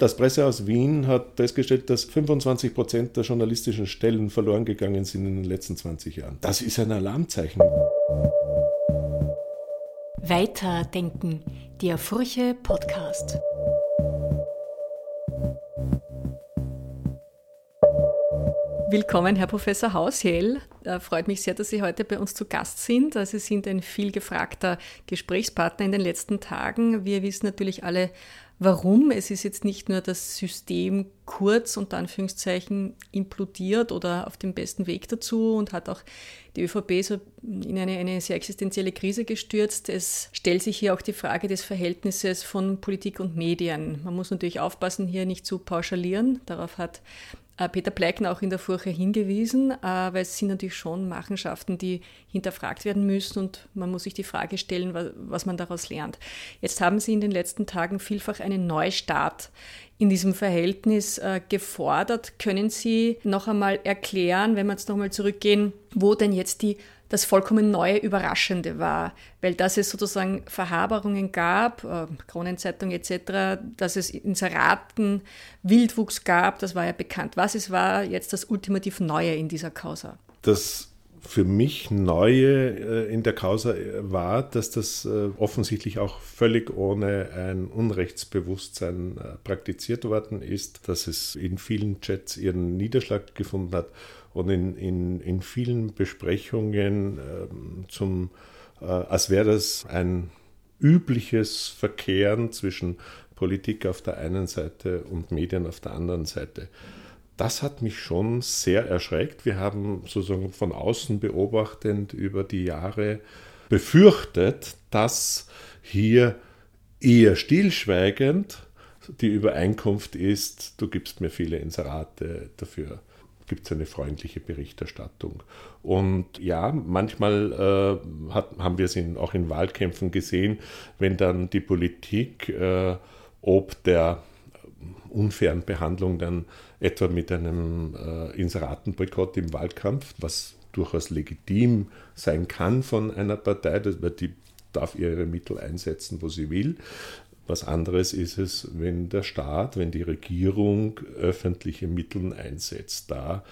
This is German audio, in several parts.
Das Pressehaus Wien hat festgestellt, dass 25 Prozent der journalistischen Stellen verloren gegangen sind in den letzten 20 Jahren. Das ist ein Alarmzeichen. Weiterdenken, der Furche Podcast. Willkommen, Herr Professor Haushell. Äh, freut mich sehr, dass Sie heute bei uns zu Gast sind. Also Sie sind ein viel gefragter Gesprächspartner in den letzten Tagen. Wir wissen natürlich alle, warum. Es ist jetzt nicht nur das System kurz unter Anführungszeichen implodiert oder auf dem besten Weg dazu und hat auch die ÖVP so in eine, eine sehr existenzielle Krise gestürzt. Es stellt sich hier auch die Frage des Verhältnisses von Politik und Medien. Man muss natürlich aufpassen, hier nicht zu pauschalieren. Darauf hat Peter Pleikner auch in der Furche hingewiesen, äh, weil es sind natürlich schon Machenschaften, die hinterfragt werden müssen und man muss sich die Frage stellen, was man daraus lernt. Jetzt haben Sie in den letzten Tagen vielfach einen Neustart in diesem Verhältnis äh, gefordert. Können Sie noch einmal erklären, wenn wir jetzt noch einmal zurückgehen, wo denn jetzt die das vollkommen neue, überraschende war, weil dass es sozusagen Verhaberungen gab, äh, Kronenzeitung etc., dass es Inseraten, Wildwuchs gab, das war ja bekannt. Was es war jetzt das ultimativ Neue in dieser Causa? Das für mich Neue äh, in der Causa war, dass das äh, offensichtlich auch völlig ohne ein Unrechtsbewusstsein äh, praktiziert worden ist, dass es in vielen Chats ihren Niederschlag gefunden hat und in, in, in vielen Besprechungen ähm, zum, als wäre das ein übliches Verkehren zwischen Politik auf der einen Seite und Medien auf der anderen Seite das hat mich schon sehr erschreckt. Wir haben sozusagen von außen beobachtend über die Jahre befürchtet, dass hier eher stillschweigend die Übereinkunft ist, du gibst mir viele Inserate, dafür gibt es eine freundliche Berichterstattung. Und ja, manchmal äh, hat, haben wir es in, auch in Wahlkämpfen gesehen, wenn dann die Politik äh, ob der unfairen Behandlung dann etwa mit einem äh, Inseratenboykott im Wahlkampf, was durchaus legitim sein kann von einer Partei, weil die darf ihre Mittel einsetzen, wo sie will. Was anderes ist es, wenn der Staat, wenn die Regierung öffentliche Mittel einsetzt. Da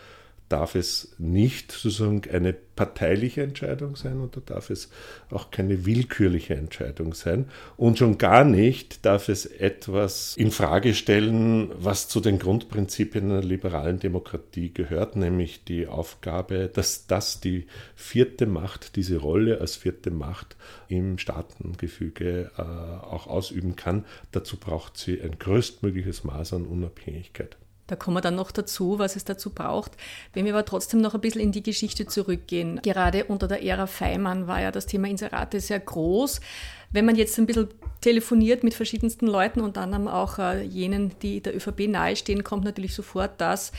darf es nicht sozusagen eine parteiliche Entscheidung sein oder darf es auch keine willkürliche Entscheidung sein. Und schon gar nicht darf es etwas in Frage stellen, was zu den Grundprinzipien einer liberalen Demokratie gehört, nämlich die Aufgabe, dass das die vierte Macht, diese Rolle als vierte Macht im Staatengefüge äh, auch ausüben kann. Dazu braucht sie ein größtmögliches Maß an Unabhängigkeit. Da kommen wir dann noch dazu, was es dazu braucht. Wenn wir aber trotzdem noch ein bisschen in die Geschichte zurückgehen, gerade unter der Ära Feimann war ja das Thema Inserate sehr groß. Wenn man jetzt ein bisschen telefoniert mit verschiedensten Leuten, unter anderem auch äh, jenen, die der ÖVP nahestehen, kommt natürlich sofort das,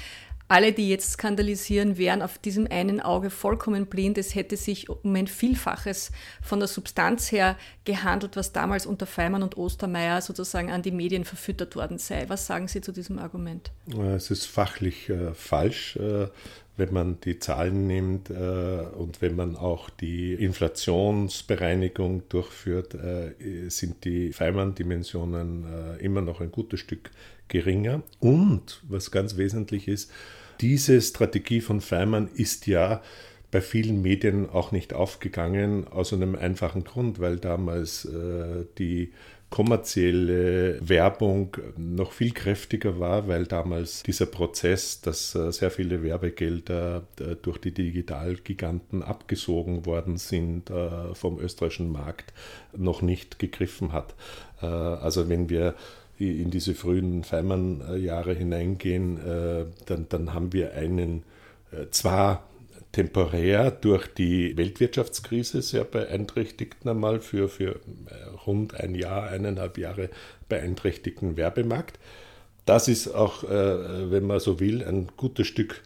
alle, die jetzt skandalisieren, wären auf diesem einen Auge vollkommen blind. Es hätte sich um ein Vielfaches von der Substanz her gehandelt, was damals unter Feimann und Ostermeier sozusagen an die Medien verfüttert worden sei. Was sagen Sie zu diesem Argument? Es ist fachlich äh, falsch. Äh, wenn man die Zahlen nimmt äh, und wenn man auch die Inflationsbereinigung durchführt, äh, sind die Feimann-Dimensionen äh, immer noch ein gutes Stück geringer. Und was ganz wesentlich ist, diese Strategie von Feimann ist ja bei vielen Medien auch nicht aufgegangen, aus einem einfachen Grund, weil damals äh, die kommerzielle Werbung noch viel kräftiger war, weil damals dieser Prozess, dass äh, sehr viele Werbegelder äh, durch die Digitalgiganten abgesogen worden sind äh, vom österreichischen Markt, noch nicht gegriffen hat. Also wenn wir in diese frühen Feimann-Jahre hineingehen, äh, dann, dann haben wir einen äh, zwar temporär durch die Weltwirtschaftskrise sehr beeinträchtigten einmal für, für äh, rund ein Jahr, eineinhalb Jahre beeinträchtigten Werbemarkt. Das ist auch, wenn man so will, ein gutes Stück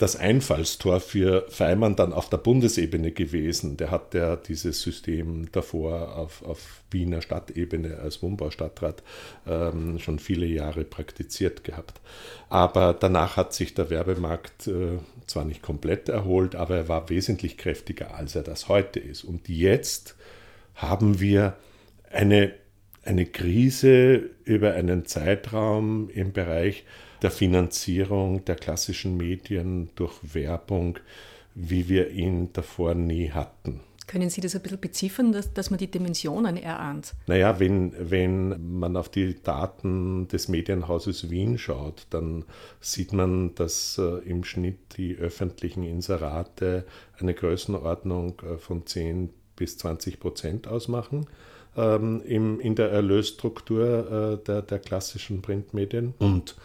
das Einfallstor für Feimann dann auf der Bundesebene gewesen. Der hat ja dieses System davor auf, auf Wiener Stadtebene als Wohnbaustadtrat ähm, schon viele Jahre praktiziert gehabt. Aber danach hat sich der Werbemarkt äh, zwar nicht komplett erholt, aber er war wesentlich kräftiger, als er das heute ist. Und jetzt haben wir eine eine Krise über einen Zeitraum im Bereich der Finanzierung der klassischen Medien durch Werbung, wie wir ihn davor nie hatten. Können Sie das ein bisschen beziffern, dass, dass man die Dimensionen erahnt? Naja, wenn, wenn man auf die Daten des Medienhauses Wien schaut, dann sieht man, dass äh, im Schnitt die öffentlichen Inserate eine Größenordnung äh, von 10 bis 20 Prozent ausmachen ähm, im, in der Erlösstruktur äh, der, der klassischen Printmedien. Und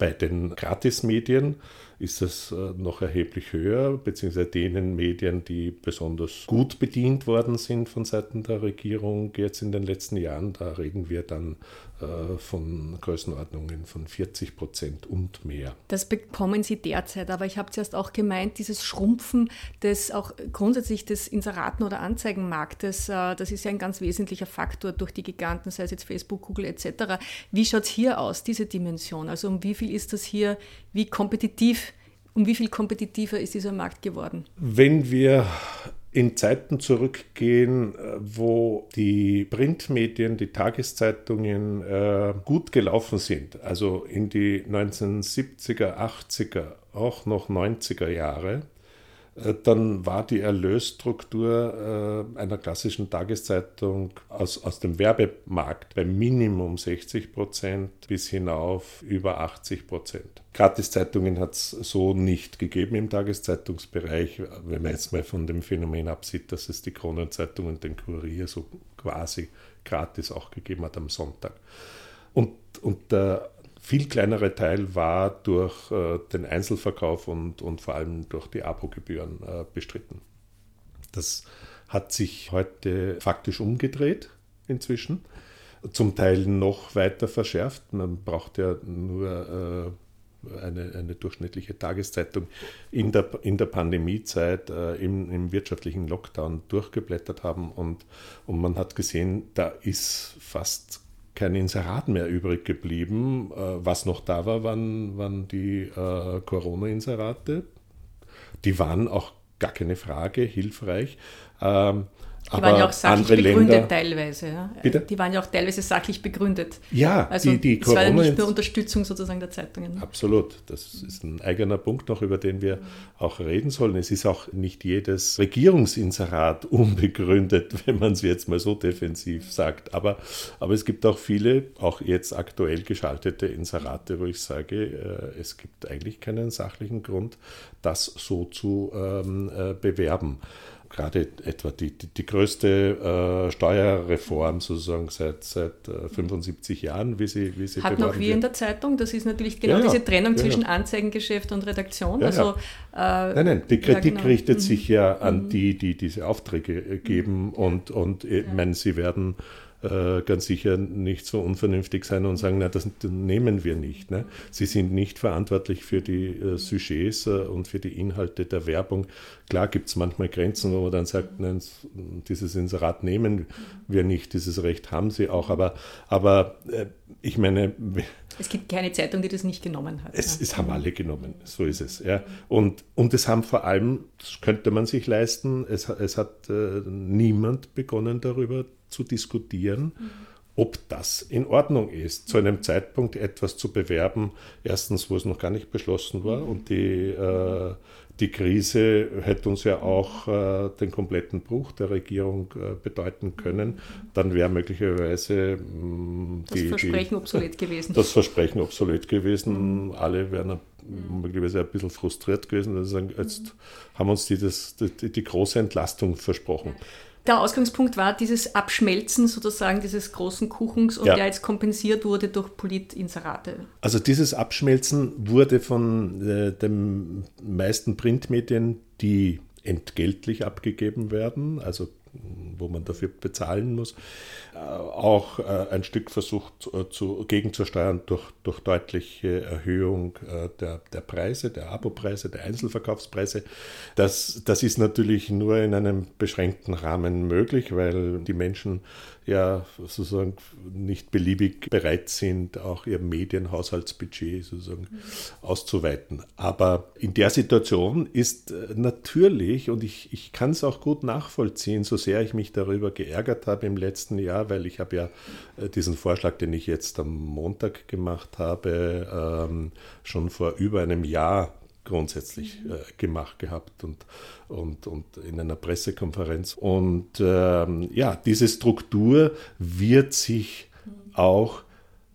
bei den Gratismedien ist es äh, noch erheblich höher, beziehungsweise denen Medien, die besonders gut bedient worden sind von Seiten der Regierung jetzt in den letzten Jahren. Da reden wir dann äh, von Größenordnungen von 40 Prozent und mehr. Das bekommen Sie derzeit, aber ich habe zuerst auch gemeint, dieses Schrumpfen des auch grundsätzlich des Inseraten- oder Anzeigenmarktes, äh, das ist ja ein ganz wesentlicher Faktor durch die Giganten, sei es jetzt Facebook, Google etc. Wie schaut es hier aus, diese Dimension? Also um wie viel ist das hier, wie kompetitiv um wie viel kompetitiver ist dieser Markt geworden? Wenn wir in Zeiten zurückgehen, äh, wo die Printmedien, die Tageszeitungen äh, gut gelaufen sind, also in die 1970er, 80er, auch noch 90er Jahre, dann war die Erlösstruktur äh, einer klassischen Tageszeitung aus, aus dem Werbemarkt bei Minimum 60 Prozent bis hinauf über 80 Prozent. Gratiszeitungen hat es so nicht gegeben im Tageszeitungsbereich, wenn man jetzt mal von dem Phänomen absieht, dass es die Kronenzeitung und den Kurier so quasi gratis auch gegeben hat am Sonntag. Und, und der viel kleinere Teil war durch äh, den Einzelverkauf und, und vor allem durch die Abogebühren äh, bestritten. Das hat sich heute faktisch umgedreht inzwischen, zum Teil noch weiter verschärft. Man braucht ja nur äh, eine, eine, durchschnittliche Tageszeitung in der, in der Pandemiezeit äh, im, im, wirtschaftlichen Lockdown durchgeblättert haben und, und man hat gesehen, da ist fast kein Inserat mehr übrig geblieben. Äh, was noch da war, waren, waren die äh, Corona-Inserate. Die waren auch gar keine Frage hilfreich. Ähm, die aber waren ja auch sachlich begründet teilweise. Ja. Bitte? Die waren ja auch teilweise sachlich begründet. Ja, also die, die es Corona war ja nicht nur Unterstützung sozusagen der Zeitungen. Absolut. Das ist ein eigener Punkt noch, über den wir auch reden sollen. Es ist auch nicht jedes Regierungsinserat unbegründet, wenn man es jetzt mal so defensiv sagt. Aber, aber es gibt auch viele, auch jetzt aktuell geschaltete Inserate, wo ich sage, äh, es gibt eigentlich keinen sachlichen Grund, das so zu ähm, äh, bewerben gerade etwa die, die, die größte äh, Steuerreform sozusagen seit, seit äh, 75 Jahren, wie sie, wie sie Hatten auch wir wird. in der Zeitung, das ist natürlich genau ja, diese Trennung ja, zwischen Anzeigengeschäft und Redaktion. Also, äh, nein, nein, die Kritik genau. richtet mhm. sich ja an mhm. die, die diese Aufträge äh, geben und, und ich meine, sie werden äh, ganz sicher nicht so unvernünftig sein und sagen, na, das nehmen wir nicht. Ne? Sie sind nicht verantwortlich für die äh, Sujets äh, und für die Inhalte der Werbung. Klar gibt es manchmal Grenzen, wo man dann sagt, nein, dieses Inserat nehmen wir nicht, dieses Recht haben sie auch, aber, aber äh, ich meine... Es gibt keine Zeitung, die das nicht genommen hat. Es, ja. es haben alle genommen, so ist es. Ja. Und, und es haben vor allem, das könnte man sich leisten, es, es hat äh, niemand begonnen darüber zu diskutieren, mhm. ob das in Ordnung ist, zu einem Zeitpunkt etwas zu bewerben, erstens, wo es noch gar nicht beschlossen war und die, äh, die Krise hätte uns ja auch äh, den kompletten Bruch der Regierung äh, bedeuten können. Dann wäre möglicherweise mh, mm, die, das Versprechen die, obsolet gewesen. Das Versprechen obsolet gewesen. Mhm. Alle wären möglicherweise ein bisschen frustriert gewesen. Also sagen, jetzt haben uns die, das, die, die große Entlastung versprochen. Ja der Ausgangspunkt war dieses Abschmelzen sozusagen dieses großen Kuchens und ja. der jetzt kompensiert wurde durch Politinserate. Also dieses Abschmelzen wurde von äh, den meisten Printmedien, die entgeltlich abgegeben werden, also wo man dafür bezahlen muss, äh, auch äh, ein Stück versucht äh, zu, gegenzusteuern durch, durch deutliche Erhöhung der, der Preise, der Abopreise, der Einzelverkaufspreise. Das, das ist natürlich nur in einem beschränkten Rahmen möglich, weil die Menschen ja sozusagen nicht beliebig bereit sind, auch ihr Medienhaushaltsbudget sozusagen mhm. auszuweiten. Aber in der Situation ist äh, natürlich, und ich, ich kann es auch gut nachvollziehen, so sehr ich mich darüber geärgert habe im letzten Jahr, weil ich habe ja äh, diesen Vorschlag, den ich jetzt am Montag gemacht habe, ähm, schon vor über einem Jahr grundsätzlich äh, gemacht gehabt und, und, und in einer Pressekonferenz. Und ähm, ja, diese Struktur wird sich auch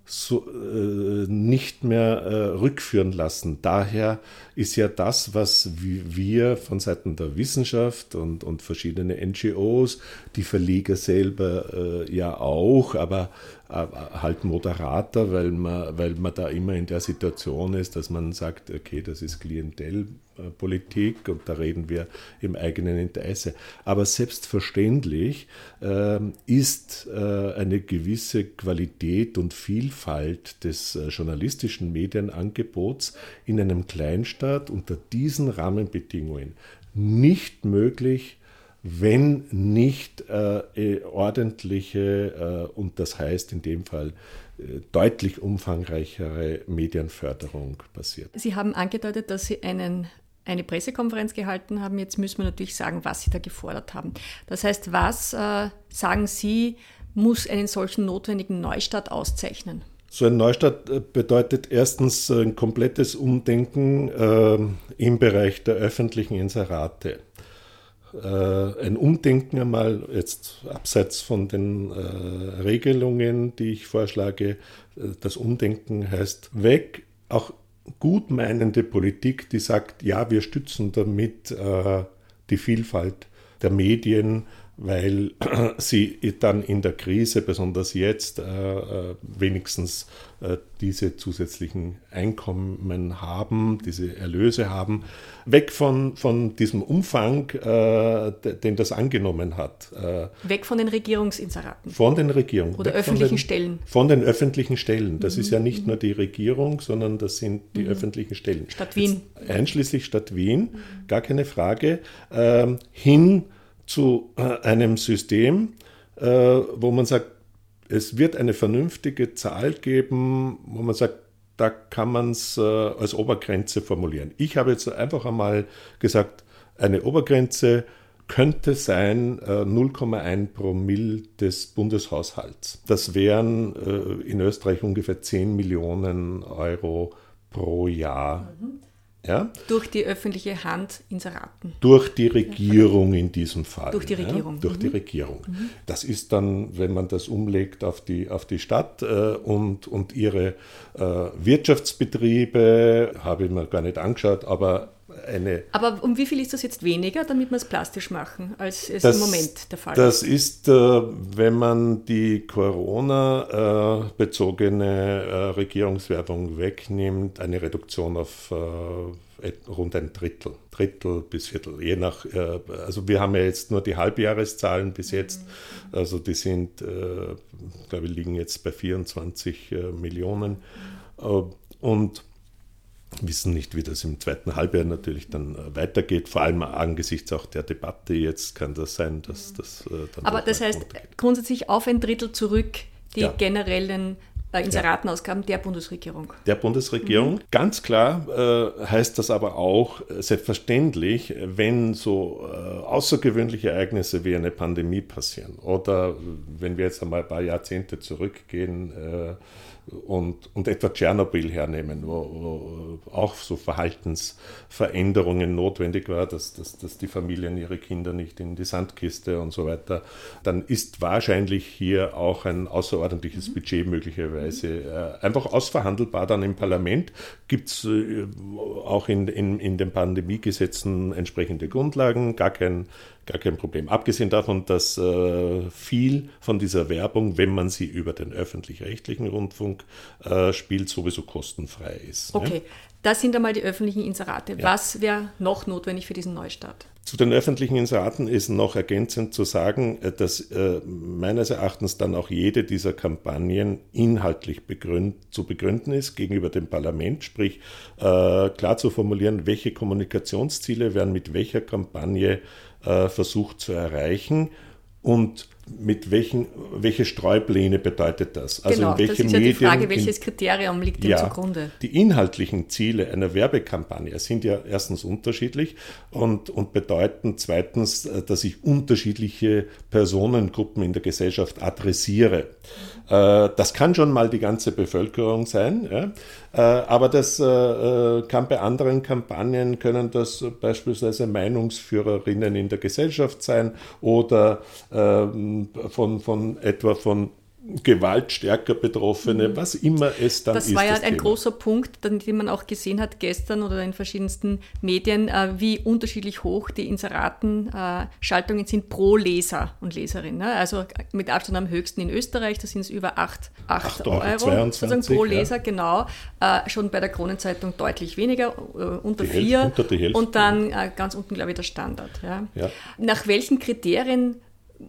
so, äh, nicht mehr äh, rückführen lassen. Daher ist ja das, was wir von Seiten der Wissenschaft und, und verschiedene NGOs, die Verleger selber äh, ja auch, aber halt moderater, weil man, weil man da immer in der Situation ist, dass man sagt, okay, das ist Klientelpolitik und da reden wir im eigenen Interesse. Aber selbstverständlich äh, ist äh, eine gewisse Qualität und Vielfalt des äh, journalistischen Medienangebots in einem Kleinstaat unter diesen Rahmenbedingungen nicht möglich, wenn nicht äh, äh, ordentliche äh, und das heißt in dem Fall äh, deutlich umfangreichere Medienförderung passiert. Sie haben angedeutet, dass Sie einen, eine Pressekonferenz gehalten haben. Jetzt müssen wir natürlich sagen, was Sie da gefordert haben. Das heißt, was äh, sagen Sie, muss einen solchen notwendigen Neustart auszeichnen? So ein Neustart äh, bedeutet erstens ein komplettes Umdenken im Bereich der öffentlichen Inserate. Äh, ein Umdenken einmal, jetzt abseits von den äh, Regelungen, die ich vorschlage. Äh, das Umdenken heißt weg, auch gutmeinende Politik, die sagt, ja, wir stützen damit äh, die Vielfalt der Medien, weil sie dann in der Krise, besonders jetzt, äh, äh, wenigstens diese zusätzlichen Einkommen haben, diese Erlöse haben, weg von, von diesem Umfang, den das angenommen hat. Weg von den Regierungsinseraten. Von den Regierungen. Oder öffentlichen den, Stellen. Von den öffentlichen Stellen. Das mhm. ist ja nicht mhm. nur die Regierung, sondern das sind die mhm. öffentlichen Stellen. Stadt Wien. Jetzt einschließlich Stadt Wien, mhm. gar keine Frage. Ähm, hin zu äh, einem System, äh, wo man sagt, es wird eine vernünftige Zahl geben, wo man sagt, da kann man es äh, als Obergrenze formulieren. Ich habe jetzt einfach einmal gesagt, eine Obergrenze könnte sein 0,1 Promille des Bundeshaushalts. Das wären in Österreich ungefähr 10 Millionen Euro pro Jahr. Mhm. Ja? Durch die öffentliche Hand Inseraten. Durch die Regierung in diesem Fall. Durch die Regierung. Ja? Durch mhm. die Regierung. Mhm. Das ist dann, wenn man das umlegt auf die, auf die Stadt äh, und, und ihre äh, Wirtschaftsbetriebe, habe ich mir gar nicht angeschaut, aber eine. Aber um wie viel ist das jetzt weniger, damit wir es plastisch machen, als es das, im Moment der Fall ist? Das ist, äh, wenn man die Corona-bezogene äh, Regierungswerbung wegnimmt, eine Reduktion auf äh, rund ein Drittel, Drittel bis Viertel, je nach, also wir haben ja jetzt nur die Halbjahreszahlen bis jetzt, also die sind, glaube ich, liegen jetzt bei 24 Millionen und wissen nicht, wie das im zweiten Halbjahr natürlich dann äh, weitergeht. Vor allem angesichts auch der Debatte jetzt kann das sein, dass das äh, dann. Aber das heißt grundsätzlich auf ein Drittel zurück die ja. generellen äh, Inseratenausgaben der Bundesregierung. Der Bundesregierung. Mhm. Ganz klar äh, heißt das aber auch selbstverständlich, wenn so äh, außergewöhnliche Ereignisse wie eine Pandemie passieren oder wenn wir jetzt einmal ein paar Jahrzehnte zurückgehen, äh, und, und etwa Tschernobyl hernehmen, wo, wo, auch so Verhaltensveränderungen notwendig war, dass, dass, dass die Familien ihre Kinder nicht in die Sandkiste und so weiter, dann ist wahrscheinlich hier auch ein außerordentliches mhm. Budget möglicherweise äh, einfach ausverhandelbar dann im Parlament. Gibt es äh, auch in, in, in den Pandemiegesetzen entsprechende Grundlagen, gar kein gar kein Problem. Abgesehen davon, dass äh, viel von dieser Werbung, wenn man sie über den öffentlich-rechtlichen Rundfunk äh, spielt, sowieso kostenfrei ist. Ne? Okay, ne? das sind einmal die öffentlichen Inserate. Ja. Was wäre noch notwendig für diesen Neustart? Zu den öffentlichen Inseraten ist noch ergänzend zu sagen, äh, dass äh, meines Erachtens dann auch jede dieser Kampagnen inhaltlich begründ, zu begründen ist gegenüber dem Parlament, sprich äh, klar zu formulieren, welche Kommunikationsziele werden mit welcher Kampagne versucht zu erreichen. Und mit welchen, welche Streupläne bedeutet das? Also genau, in welche das ist Medien, ja die Frage, welches Kriterium liegt dem ja, zugrunde? Die inhaltlichen Ziele einer Werbekampagne sind ja erstens unterschiedlich und, und bedeuten zweitens, äh, dass ich unterschiedliche Personengruppen in der Gesellschaft adressiere. Äh, das kann schon mal die ganze Bevölkerung sein, ja? Äh, aber das kann bei anderen Kampagnen, können das beispielsweise Meinungsführerinnen in der Gesellschaft sein oder ähm, von, von etwa von gewaltstärker Betroffene, mhm. was immer es dann das ist. War das war ja ein Thema. großer Punkt, den man auch gesehen hat gestern oder in verschiedensten Medien, äh, wie unterschiedlich hoch die Inseratenschaltungen äh, sind pro Leser und Leserin. Ne? Also mit Abstand am höchsten in Österreich, da sind es über 8, 8, 8 Euro, Euro 22, pro Leser, ja. genau. Äh, schon bei der Kronenzeitung deutlich weniger, unter 4. Und dann ganz unten, glaube ich, der Standard. Ja. Nach welchen Kriterien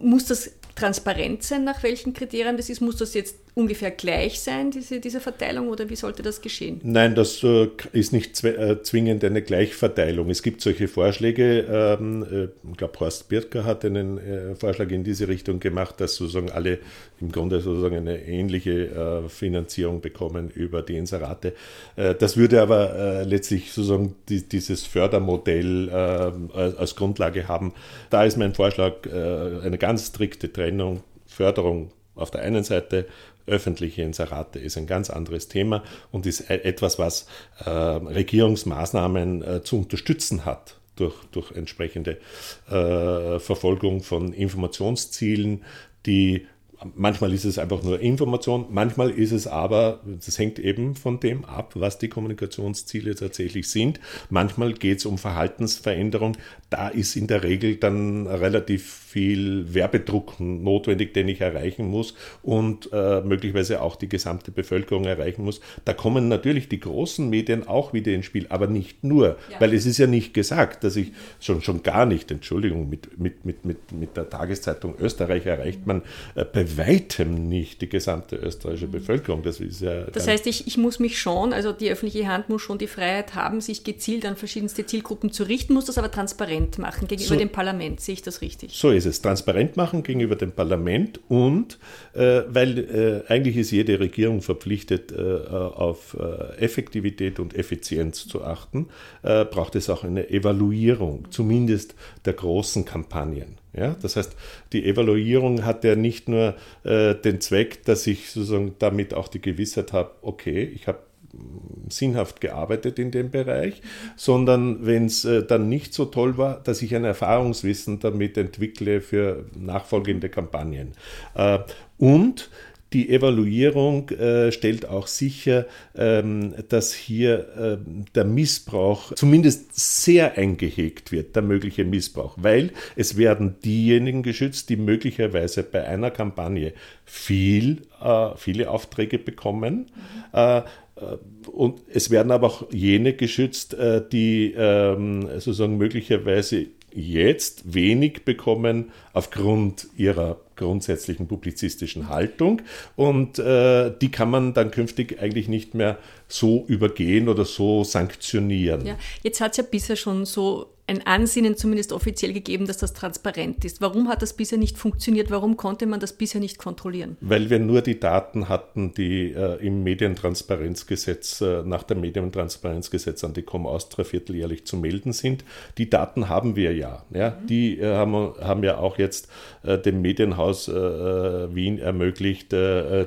muss das transparent sein, nach welchen Kriterien das ist? Muss das jetzt ungefähr gleich sein, diese, diese Verteilung, oder wie sollte das geschehen? Nein, das äh, ist nicht äh, zwingend eine Gleichverteilung. Es gibt solche Vorschläge. Ähm, äh, ich glaube, Horst Birker hat einen Vorschlag in diese Richtung gemacht, dass sozusagen alle im Grunde sozusagen eine ähnliche äh, Finanzierung bekommen über die Inserate. Das würde aber letztlich sozusagen die, dieses Fördermodell als Grundlage haben. Da ist mein Vorschlag eine ganz strikte Trennung, Förderung auf der einen Seite, öffentliche Inserate ist ein ganz anderes Thema und ist e-, etwas, was äh, Regierungsmaßnahmen äh, zu unterstützen hat durch, durch entsprechende äh, Verfolgung von Informationszielen, die Manchmal ist es einfach nur Information, manchmal ist es aber, das hängt eben von dem ab, was die Kommunikationsziele tatsächlich sind. Manchmal geht es um Verhaltensveränderung. Da ist in der Regel dann relativ viel Werbedruck notwendig, den ich erreichen muss und äh, möglicherweise auch die gesamte Bevölkerung erreichen muss. Da kommen natürlich die großen Medien auch wieder ins Spiel, aber nicht nur, ja. weil es ist ja nicht gesagt, dass ich schon, schon gar nicht, Entschuldigung, mit, mit, mit, mit, mit der Tageszeitung Österreich erreicht man äh, bei weitem nicht die gesamte österreichische Bevölkerung. Das, ist ja das heißt, ich, ich muss mich schon, also die öffentliche Hand muss schon die Freiheit haben, sich gezielt an verschiedenste Zielgruppen zu richten, muss das aber transparent machen gegenüber so, dem Parlament. Sehe ich das richtig? So ist es. Transparent machen gegenüber dem Parlament und äh, weil äh, eigentlich ist jede Regierung verpflichtet, äh, auf äh, Effektivität und Effizienz zu achten, äh, braucht es auch eine Evaluierung, zumindest der großen Kampagnen. Ja, das heißt, die Evaluierung hat ja nicht nur äh, den Zweck, dass ich sozusagen damit auch die Gewissheit habe, okay, ich habe sinnhaft gearbeitet in dem Bereich, sondern wenn es äh, dann nicht so toll war, dass ich ein Erfahrungswissen damit entwickle für nachfolgende Kampagnen. Äh, und die Evaluierung äh, stellt auch sicher, ähm, dass hier äh, der Missbrauch zumindest sehr eingehegt wird, der mögliche Missbrauch, weil es werden diejenigen geschützt, die möglicherweise bei einer Kampagne viel, äh, viele Aufträge bekommen. Mhm. Und es werden aber auch jene geschützt, äh, die ähm, sozusagen möglicherweise jetzt wenig bekommen aufgrund ihrer grundsätzlichen publizistischen Haltung und äh, die kann man dann künftig eigentlich nicht mehr so übergehen oder so sanktionieren. Ja, jetzt hat es ja bisher schon so ein Ansinnen zumindest offiziell gegeben, dass das transparent ist. Warum hat das bisher nicht funktioniert? Warum konnte man das bisher nicht kontrollieren? Weil wir nur die Daten hatten, die äh, im Medientransparenzgesetz, äh, nach dem Medientransparenzgesetz an die Com Austria vierteljährlich zu melden sind. Die Daten haben wir ja. ja? Mhm. Die äh, haben, haben ja auch jetzt äh, dem Medienhaus äh, äh, Wien ermöglicht,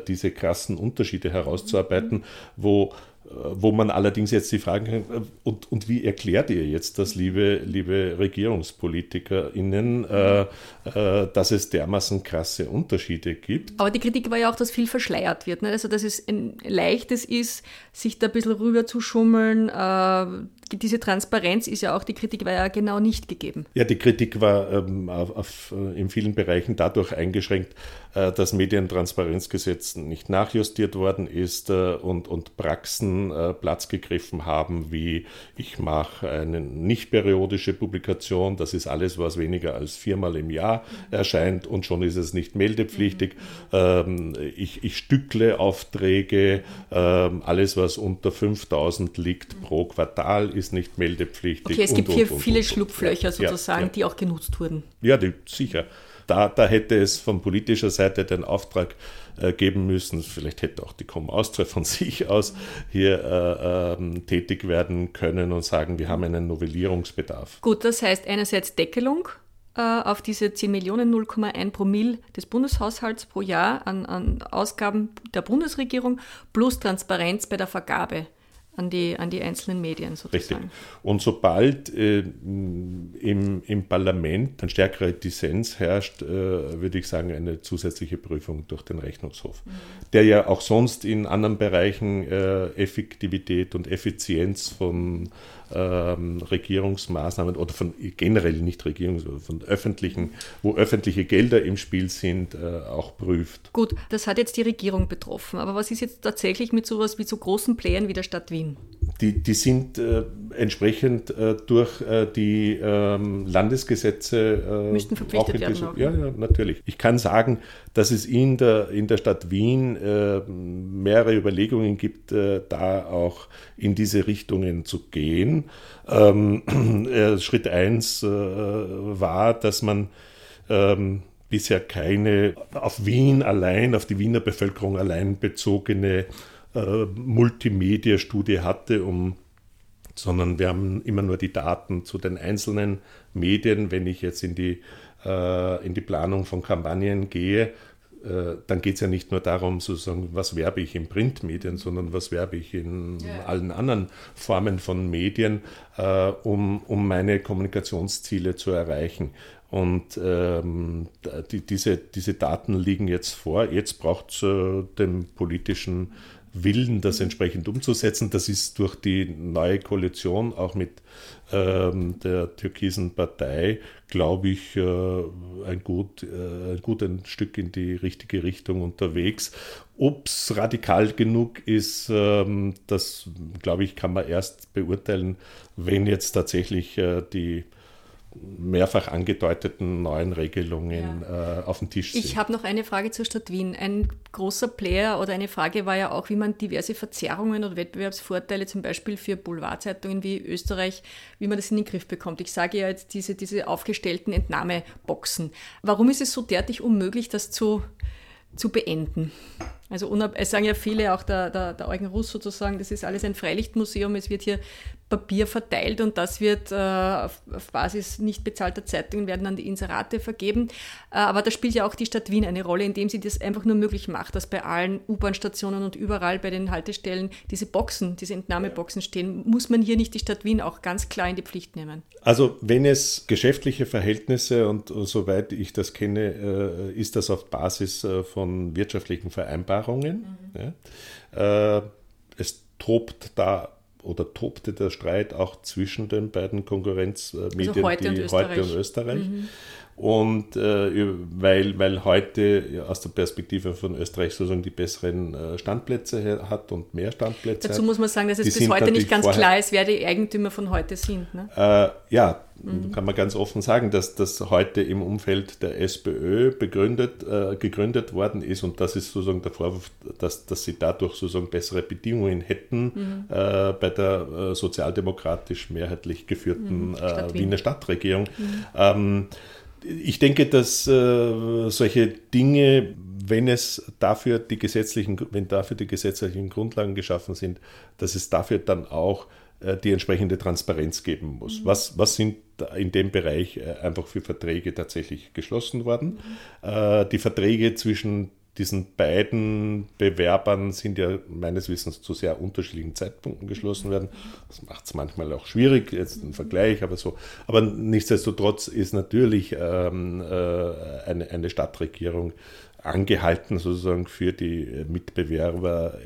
diese krassen Unterschiede herauszuarbeiten, mhm. wo wo man allerdings jetzt die Frage kann, und, und wie erklärt ihr jetzt das, liebe, liebe RegierungspolitikerInnen, äh, äh, dass es dermaßen krasse Unterschiede gibt? Aber die Kritik war ja auch, dass viel verschleiert wird. Ne? Also, dass es ein leichtes ist, sich da ein bisschen rüber zu schummeln, äh, diese Transparenz ist ja auch, die Kritik war ja genau nicht gegeben. Ja, die Kritik war ähm, auf, auf, äh, in vielen Bereichen dadurch eingeschränkt, äh, das Medientransparenzgesetz nicht nachjustiert worden ist äh, und, und Praxen äh, Platz gegriffen haben, wie ich mache eine nicht periodische Publikation, das ist alles, was weniger als viermal im Jahr erscheint und schon ist es nicht meldepflichtig. Ähm, ich, ich stückle Aufträge, ähm, alles, was unter 5000 liegt pro Quartal, ist nicht meldepflichtig. Okay, es gibt und, hier und, viele Schlupflöcher sozusagen, ja, ja, die auch genutzt wurden. Ja, die, sicher. Da, da hätte es von politischer Seite den Auftrag äh, geben müssen. Vielleicht hätte auch die Com Austria von sich aus hier äh, ähm, tätig werden können und sagen, wir haben einen Novellierungsbedarf. Gut, das heißt einerseits Deckelung auf diese 10 Millionen 0,1 Promille des Bundeshaushalts pro Jahr an, an Ausgaben der Bundesregierung plus Transparenz bei der Vergabe an die, an die einzelnen Medien sozusagen. Richtig. Und sobald äh, im, im Parlament ein stärkerer Dissens herrscht, äh, würde ich sagen, eine zusätzliche Prüfung durch den Rechnungshof, mhm. der ja auch sonst in anderen Bereichen äh, Effektivität und Effizienz von ähm, Regierungsmaßnahmen oder von generell nicht Regierungs-, von öffentlichen, wo öffentliche Gelder im Spiel sind, äh, auch prüft. Gut, das hat jetzt die Regierung betroffen. Aber was ist jetzt tatsächlich mit sowas wie so großen Playern wie der Stadt Wien? Die, die sind äh, entsprechend äh, durch äh, die ähm, Landesgesetze äh, Müssten verpflichtet werden. Auch, ja, ja, natürlich. Ich kann sagen, dass es in der, in der Stadt Wien äh, mehrere Überlegungen gibt, äh, da auch in diese Richtungen zu gehen. Ähm, Schritt 1 war, dass man ähm, bisher keine auf Wien allein, auf die Wiener Bevölkerung allein bezogene äh, Multimedia-Studie hatte, um, sondern wir haben immer nur die Daten zu den einzelnen Medien. Wenn ich jetzt in die, äh, in die Planung von Kampagnen gehe, äh, dann geht es ja nicht nur darum, sozusagen, was werbe ich in Printmedien, sondern was werbe ich in ja. allen anderen Formen von Medien, äh, um, um meine Kommunikationsziele zu erreichen. Und ähm, die, diese, diese Daten liegen jetzt vor. Jetzt braucht es äh, den politischen Willen, das entsprechend umzusetzen. Das ist durch die neue Koalition auch mit der türkisen Partei, glaube ich, äh, ein, gut, äh, ein gutes Stück in die richtige Richtung unterwegs. Ob es radikal genug ist, ähm, das, glaube ich, kann man erst beurteilen, wenn jetzt tatsächlich äh, die mehrfach angedeuteten neuen Regelungen ja. äh, auf dem Tisch sind. Ich habe noch eine Frage zur Stadt Wien. Ein großer Player oder eine Frage war ja auch, wie man diverse Verzerrungen oder Wettbewerbsvorteile zum Beispiel für Boulevardzeitungen wie Österreich, wie man das in den Griff bekommt. Ich sage ja jetzt diese, diese aufgestellten Entnahmeboxen. Warum ist es so derartig unmöglich, das zu, zu beenden? Also es sagen ja viele, auch der, der, der Eugen Russ sozusagen, das ist alles ein Freilichtmuseum, es wird hier Papier verteilt und das wird äh, auf, auf, Basis nicht bezahlter Zeitungen werden an die Inserate vergeben. Äh, aber da spielt ja auch die Stadt Wien eine Rolle, indem sie das einfach nur möglich macht, dass bei allen U-Bahn-Stationen und überall bei den Haltestellen diese Boxen, diese Entnahmeboxen stehen. Muss man hier nicht die Stadt Wien auch ganz klar in die Pflicht nehmen? Also wenn es geschäftliche Verhältnisse und, und soweit ich das kenne, äh, ist das auf Basis äh, von wirtschaftlichen Vereinbarungen. Mhm. Ja. Äh, es tobt da oder tobte der Streit auch zwischen den beiden Konkurrenzmedien, also heute die und heute und Österreich. Mhm. Und äh, weil, weil heute aus der Perspektive von Österreich sozusagen die besseren äh, Standplätze hat und mehr Standplätze Dazu hat. muss man sagen, dass es bis heute nicht ganz klar ist, wer die Eigentümer von heute sind. Ne? Äh, ja, mhm. kann man ganz offen sagen, dass das heute im Umfeld der SPÖ begründet, äh, gegründet worden ist und das ist sozusagen der Vorwurf, dass, dass sie dadurch sozusagen bessere Bedingungen hätten mhm. äh, bei der äh, sozialdemokratisch mehrheitlich geführten mhm. Stadt Wiener Stadtregierung. Mhm. Ähm, ich denke, dass äh, solche Dinge, wenn es dafür die gesetzlichen, wenn dafür die gesetzlichen Grundlagen geschaffen sind, dass es dafür dann auch äh, die entsprechende Transparenz geben muss. Mhm. Was, was sind in dem Bereich äh, einfach für Verträge tatsächlich geschlossen worden? Mhm. Äh, die Verträge zwischen diesen beiden Bewerbern sind ja meines Wissens zu sehr unterschiedlichen Zeitpunkten geschlossen werden. Das macht es manchmal auch schwierig, jetzt ein Vergleich, aber so. Aber nichtsdestotrotz ist natürlich ähm, äh, eine, eine Stadtregierung angehalten, sozusagen für die äh, Mitbewerber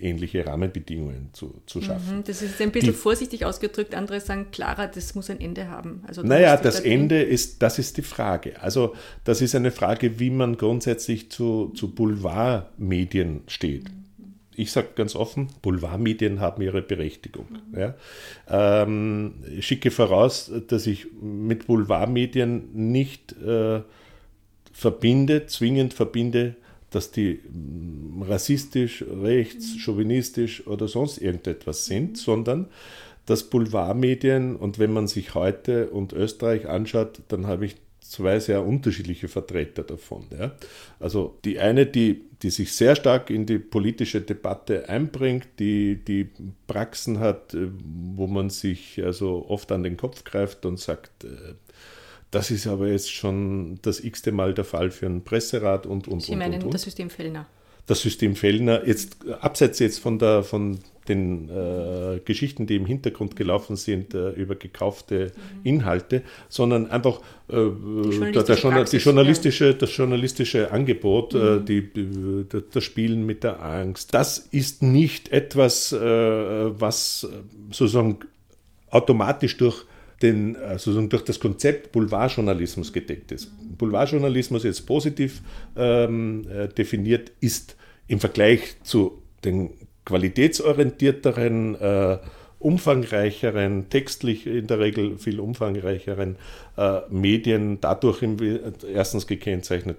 äh, ähnliche Rahmenbedingungen zu, zu mhm, schaffen. Das ist ein bisschen die, vorsichtig ausgedrückt. Andere sagen klarer, das muss ein Ende haben. Also naja, das Ende ist, das ist die Frage. Also das ist eine Frage, wie man grundsätzlich zu, zu Boulevardmedien steht. Mhm. Ich sage ganz offen, Boulevardmedien haben ihre Berechtigung. Mhm. Ja. Ähm, ich schicke voraus, dass ich mit Boulevardmedien nicht äh, verbinde, zwingend verbinde, dass die mm, rassistisch, rechts, chauvinistisch oder sonst irgendetwas sind, sondern dass Boulevardmedien, und wenn man sich heute und Österreich anschaut, dann habe ich zwei sehr unterschiedliche Vertreter davon. Ja. Also die eine, die, die sich sehr stark in die politische Debatte einbringt, die, die Praxen hat, äh, wo man sich also oft an den Kopf greift und sagt, äh, das ist aber jetzt schon das x-te Mal der Fall für einen Presserat und, und, Sie und, meinen und, und. das System Fellner? Das System Fellner, jetzt abseits jetzt von, der, von den äh, Geschichten, die im Hintergrund gelaufen sind, äh, über gekaufte mhm. Inhalte, sondern einfach äh, die, der, der Praxis, die journalistische, ja. das journalistische Angebot, äh, mhm. die, das Spielen mit der Angst. Das ist nicht etwas, äh, was sozusagen automatisch durch den, sozusagen durch das Konzept Boulevardjournalismus gedeckt ist. Boulevardjournalismus jetzt positiv ähm, definiert ist im Vergleich zu den qualitätsorientierteren, äh, umfangreicheren, textlich in der Regel viel umfangreicheren äh, Medien dadurch im, erstens gekennzeichnet,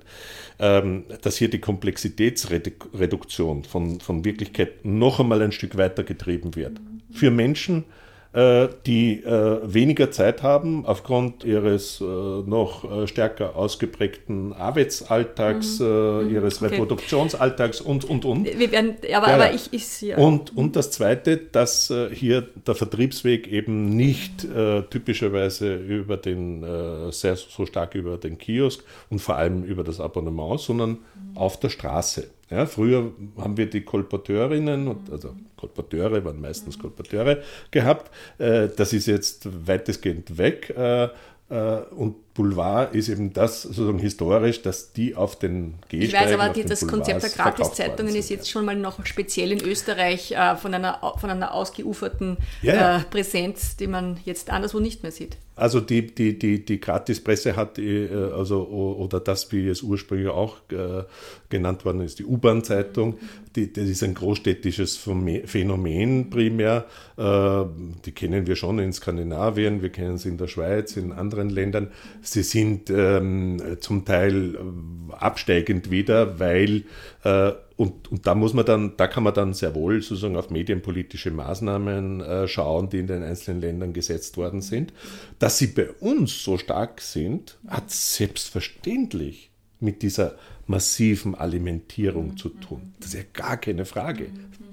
ähm, dass hier die Komplexitätsreduktion von, von Wirklichkeit noch einmal ein Stück weiter getrieben wird. Für Menschen, äh, die äh, weniger Zeit haben aufgrund ihres äh, noch stärker ausgeprägten Arbeitsalltags, mhm. mhm. ihres okay. Reproduktionsalltags und, und, und. Wir werden, aber, ja, aber ich, ich ja. Und, und das Zweite, dass hier der Vertriebsweg eben nicht äh, typischerweise über den, äh, sehr so stark über den Kiosk und vor allem über das Abonnement, sondern mhm. auf der Straße. Ja, früher haben wir die Kolporteurinnen, also Kolporteure waren meistens Kolporteure gehabt. Äh, das ist jetzt weitestgehend weg. Äh, äh, und Boulevard ist eben das sozusagen historisch, dass die auf den Gehsteigen, Ich weiß aber, die, das Konzept der Gratiszeitungen ist jetzt schon mal noch speziell in Österreich äh, von, einer, von einer ausgeuferten ja, ja. Äh, Präsenz, die man jetzt anderswo nicht mehr sieht. Also die, die, die, die Gratispresse hat, äh, also, oder das, wie es ursprünglich auch äh, genannt worden ist, die U-Bahn-Zeitung, die, das ist ein großstädtisches Phänomen primär. Äh, die kennen wir schon in Skandinavien, wir kennen sie in der Schweiz, in anderen Ländern. Sie sind ähm, zum Teil äh, absteigend wieder, weil äh, und, und da muss man dann, da kann man dann sehr wohl sozusagen auf medienpolitische Maßnahmen äh, schauen, die in den einzelnen Ländern gesetzt worden sind. Dass sie bei uns so stark sind, hat selbstverständlich mit dieser massiven Alimentierung zu tun. Das ist ja gar keine Frage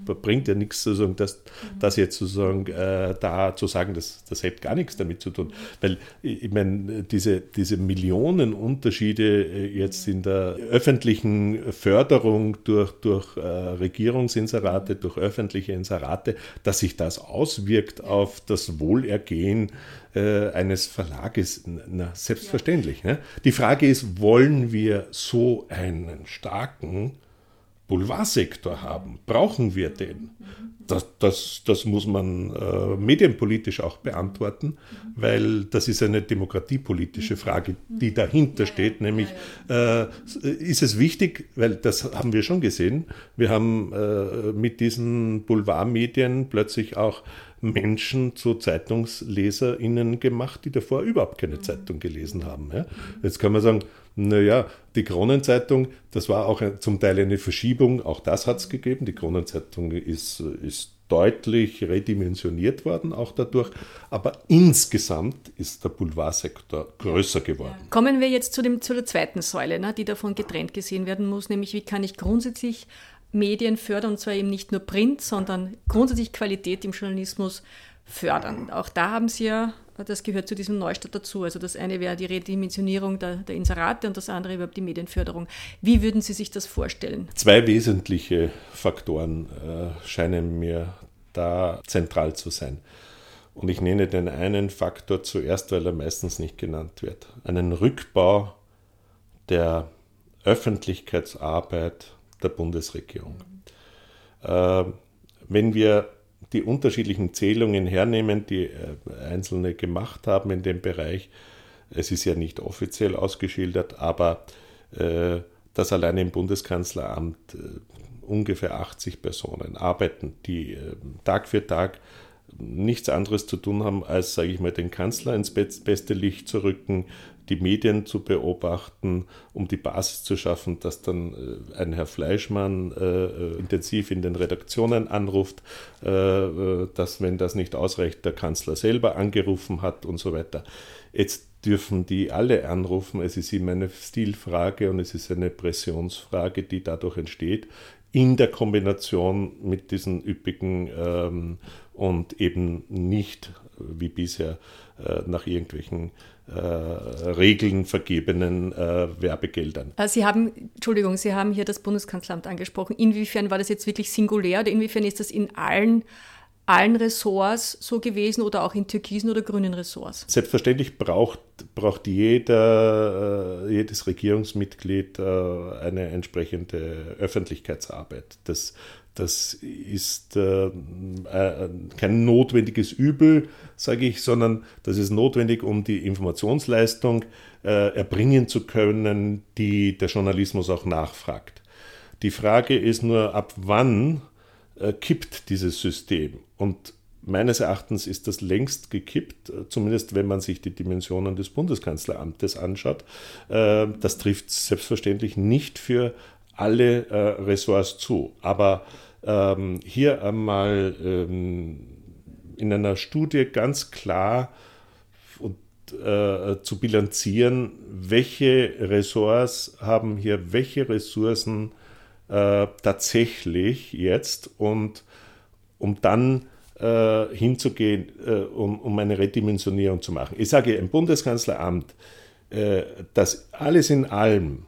bringt ja nichts sozusagen, das, das jetzt sozusagen äh, da zu sagen, das, das hätte gar nichts damit zu tun. Weil ich meine, diese, diese Millionen Unterschiede äh, jetzt in der öffentlichen Förderung durch, durch äh, Regierungsinserate, durch öffentliche Inserate, dass sich das auswirkt auf das Wohlergehen äh, eines Verlages, na, selbstverständlich. Ja. Ne? Die Frage ist, wollen wir so einen starken Boulevardsektor haben. Brauchen wir den? Das, das, das muss man äh, medienpolitisch auch beantworten, weil das ist eine demokratiepolitische Frage, die dahinter steht, nämlich äh, ist es wichtig, weil das haben wir schon gesehen, wir haben äh, mit diesen Boulevardmedien plötzlich auch Menschen zu ZeitungsleserInnen gemacht, die davor überhaupt keine mhm. Zeitung gelesen haben. Ja? Jetzt kann man sagen, naja, die Kronenzeitung, das war auch zum Teil eine Verschiebung, auch das hat es gegeben. Die Kronenzeitung ist, ist deutlich redimensioniert worden, auch dadurch. Aber insgesamt ist der Boulevardsektor größer geworden. Kommen wir jetzt zu, dem, zu der zweiten Säule, ne, die davon getrennt gesehen werden muss, nämlich wie kann ich grundsätzlich Medien fördern, und zwar eben nicht nur Print, sondern grundsätzlich Qualität im Journalismus fördern. Auch da haben Sie ja, das gehört zu diesem Neustart dazu. Also das eine wäre die Redimensionierung der, der Inserate und das andere überhaupt die Medienförderung. Wie würden Sie sich das vorstellen? Zwei wesentliche Faktoren äh, scheinen mir da zentral zu sein. Und ich nenne den einen Faktor zuerst, weil er meistens nicht genannt wird. Einen Rückbau der Öffentlichkeitsarbeit der Bundesregierung. Äh, wenn wir die unterschiedlichen Zählungen hernehmen, die äh, Einzelne gemacht haben in dem Bereich, es ist ja nicht offiziell ausgeschildert, aber äh, dass allein im Bundeskanzleramt äh, ungefähr 80 Personen arbeiten, die äh, Tag für Tag nichts anderes zu tun haben, als, sage ich mal, den Kanzler ins beste Licht zu rücken, die Medien zu beobachten, um die Basis zu schaffen, dass dann äh, ein Herr Fleischmann äh, intensiv in den Redaktionen anruft, äh, dass wenn das nicht ausreicht, der Kanzler selber angerufen hat und so weiter. Jetzt dürfen die alle anrufen. Es ist immer eine Stilfrage und es ist eine Pressionsfrage, die dadurch entsteht, in der Kombination mit diesen üppigen ähm, und eben nicht wie bisher äh, nach irgendwelchen äh, Regeln vergebenen äh, Werbegeldern. Äh, Sie haben, Entschuldigung, Sie haben hier das Bundeskanzleramt angesprochen. Inwiefern war das jetzt wirklich singulär oder inwiefern ist das in allen allen Ressorts so gewesen oder auch in türkisen oder grünen Ressorts? Selbstverständlich braucht, braucht jeder, äh, jedes Regierungsmitglied eine entsprechende Öffentlichkeitsarbeit. Das, das ist äh, äh, kein notwendiges Übel, sage ich, sondern das ist notwendig, um die Informationsleistung äh, erbringen zu können, die der Journalismus auch nachfragt. Die Frage ist nur, ab wann äh, kippt dieses System? Und meines Erachtens ist das längst gekippt, äh, zumindest wenn man sich die Dimensionen des Bundeskanzleramtes anschaut. Äh, das trifft selbstverständlich nicht für alle äh, Ressorts zu. Aber ähm, hier einmal ähm, in einer Studie ganz klar und, äh, zu bilanzieren, welche Ressorts haben hier welche Ressourcen äh, tatsächlich jetzt und um dann äh, hinzugehen, äh, um, um eine Redimensionierung zu machen. Ich sage im Bundeskanzleramt, äh, dass alles in allem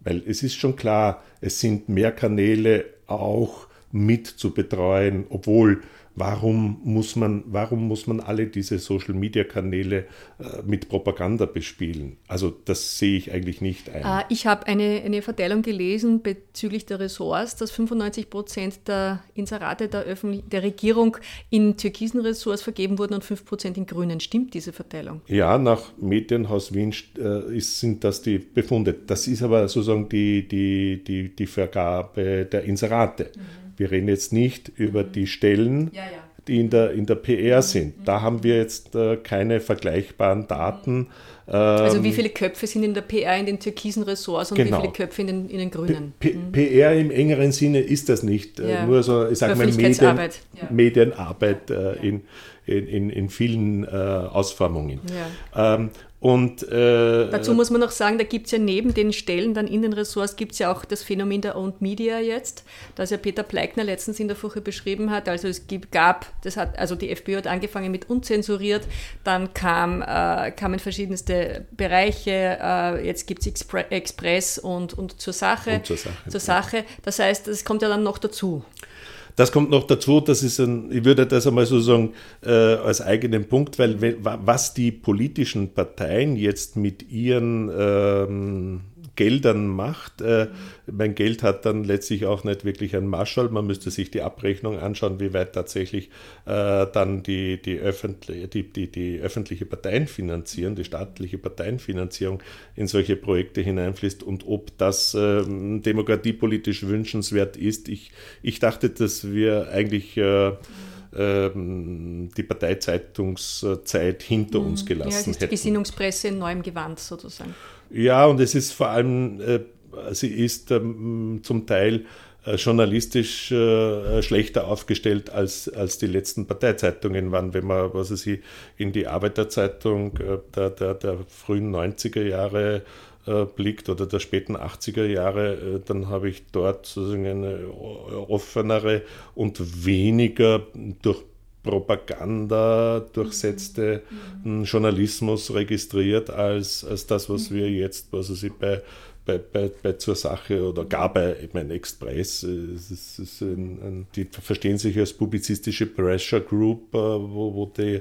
weil es ist schon klar, es sind mehr Kanäle auch mit zu betreuen, obwohl Warum muss man, warum muss man alle diese Social-Media-Kanäle äh, mit Propaganda bespielen? Also das sehe ich eigentlich nicht ein. Äh, ich habe eine, eine Verteilung gelesen bezüglich der Ressorts, dass 95 Prozent der Inserate der, der Regierung in türkisen Ressorts vergeben wurden und 5 Prozent in grünen. Stimmt diese Verteilung? Ja, nach Medienhaus Wien äh, ist, sind das die Befunde. Das ist aber sozusagen die, die, die, die Vergabe der Inserate. Mhm. Wir reden jetzt nicht über die Stellen, ja, ja. die in der, in der PR sind. Da haben wir jetzt äh, keine vergleichbaren Daten. also wie ähm, viele Köpfe sind in der PR in den türkisen Ressorts und genau. wie viele Köpfe in den, in den grünen? P mhm. PR im engeren Sinne ist das nicht. Äh, ja. Nur so, ich sage mal, Medien, Medienarbeit äh, in, in, in, vielen äh, Ausformungen. Ähm, und, äh, Dazu muss man noch sagen, da gibt es ja neben den Stellen dann in den Ressorts gibt es ja auch das Phänomen der Owned Media jetzt, das ja Peter Pleikner letztens in der Woche beschrieben hat. Also es gab, das hat, also die FPÖ hat angefangen mit unzensuriert, dann kam, äh, kamen verschiedenste Bereiche, äh, jetzt gibt es Expre Express und, und zur Sache. Und zur Sache. Zur Sache. Das heißt, das kommt ja dann noch dazu. Das kommt noch dazu, das ist ein, ich würde das einmal so sagen, äh, als eigenen Punkt, weil was die politischen Parteien jetzt mit ihren ähm, Geldern macht. Äh, mein Geld hat dann letztlich auch nicht wirklich ein Marschall. Man müsste sich die Abrechnung anschauen, wie weit tatsächlich äh, dann die, die, öffentliche, die, die, die öffentliche Parteienfinanzierung, die staatliche Parteienfinanzierung in solche Projekte hineinfließt und ob das äh, demokratiepolitisch wünschenswert ist. Ich, ich dachte, dass wir eigentlich äh, ähm, die Parteizeitungszeit hinter uns gelassen ja, es ist die Gesinnungspresse in neuem Gewand sozusagen. Ja, und es ist vor allem, äh, sie ist ähm, zum Teil äh, journalistisch äh, schlechter aufgestellt als, als die letzten Parteizeitungen waren. Wenn man, was weiß in die Arbeiterzeitung der, der, der frühen 90er Jahre blickt oder der späten 80er Jahre, dann habe ich dort sozusagen eine offenere und weniger durch Propaganda durchsetzte mhm. Journalismus registriert als, als das, was wir jetzt, was also bei, bei, bei, bei zur Sache oder gar bei, ich meine, Express, es ist, es ist ein, ein, die verstehen sich als publizistische Pressure Group, äh, wo, wo die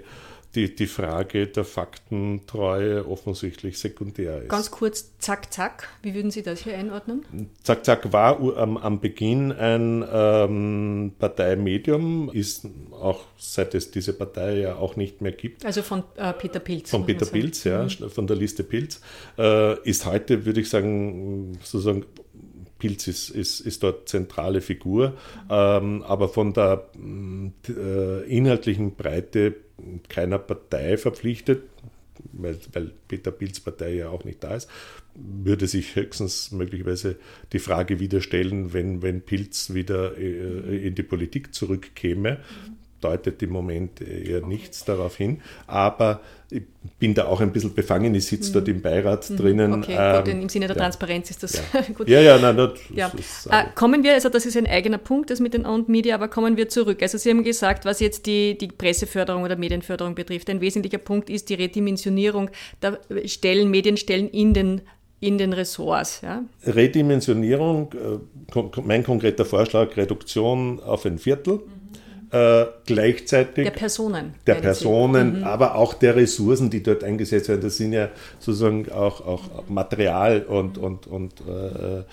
die, die Frage der Faktentreue offensichtlich sekundär ist. Ganz kurz, Zack Zack, wie würden Sie das hier einordnen? Zack Zack war am, am Beginn ein ähm, Parteimedium, ist auch seit es diese Partei ja auch nicht mehr gibt. Also von äh, Peter Pilz. Von Peter Pilz, ja, mhm. von der Liste Pilz. Äh, ist heute, würde ich sagen, sozusagen Pilz ist, ist, ist dort zentrale Figur, ähm, aber von der äh, inhaltlichen Breite keiner Partei verpflichtet. weil, weil Peter Pilz Partei ja auch nicht da ist, würde sich höchstens möglicherweise die Frage wieder stellen, wenn, wenn Pilz wieder äh, in die Politik zurückkäme, deutet im Moment eher nichts darauf hin. Aber ich bin da auch ein bisschen befangen. Ich sitze mhm. dort im Beirat mhm. drinnen. Okay, ähm, gut, im Sinne der ja. Transparenz ist das ja. gut. Ja, ja, nein, das ja. Ist, äh, kommen wir, also das ist ein eigener Punkt, das mit den Owned Media, aber kommen wir zurück. Also Sie haben gesagt, was jetzt die, die Presseförderung oder Medienförderung betrifft, ein wesentlicher Punkt ist die Redimensionierung der Stellen, Medienstellen in den in den Ressorts. Ja? Redimensionierung, äh, mein konkreter Vorschlag, Reduktion auf ein Viertel. Mhm äh, gleichzeitig der Personen, der Personen, mhm. aber auch der Ressourcen, die dort eingesetzt werden. Das sind ja sozusagen auch, auch Material und, und, und äh,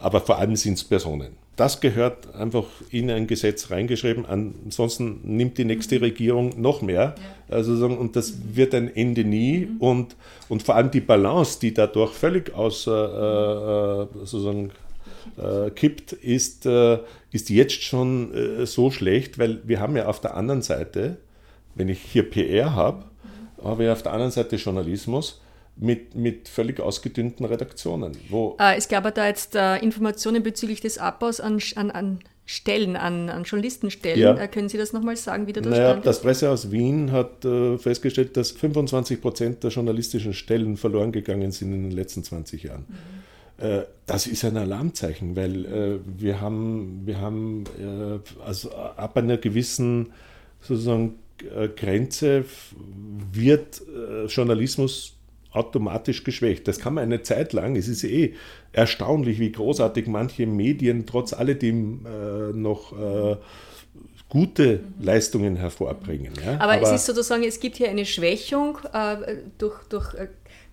aber vor allem sind es Personen. Das gehört einfach in ein Gesetz reingeschrieben. Ansonsten nimmt die nächste mhm. Regierung noch mehr. Ja. Also und das wird ein Ende nie. Mhm. Und, und vor allem die Balance, die dadurch völlig außer äh, sozusagen äh, kippt, ist, äh, ist jetzt schon äh, so schlecht, weil wir haben ja auf der anderen Seite, wenn ich hier PR habe, habe ich auf der anderen Seite Journalismus mit, mit völlig ausgedünnten Redaktionen. Wo äh, es gab da jetzt äh, Informationen bezüglich des Abbaus an, an, an Stellen, an, an Journalistenstellen. Ja. Äh, können Sie das nochmal sagen, wie der naja, Das Pressehaus Wien hat äh, festgestellt, dass 25 Prozent der journalistischen Stellen verloren gegangen sind in den letzten 20 Jahren. Mhm. Äh, das ist ein Alarmzeichen, weil äh, wir haben, wir haben äh, also ab einer gewissen sozusagen Grenze wird Journalismus automatisch geschwächt. Das kann man eine Zeit lang. Es ist eh erstaunlich, wie großartig manche Medien trotz alledem noch gute Leistungen hervorbringen. Ja? Aber, Aber, es ist sozusagen, es gibt hier eine Schwächung durch, durch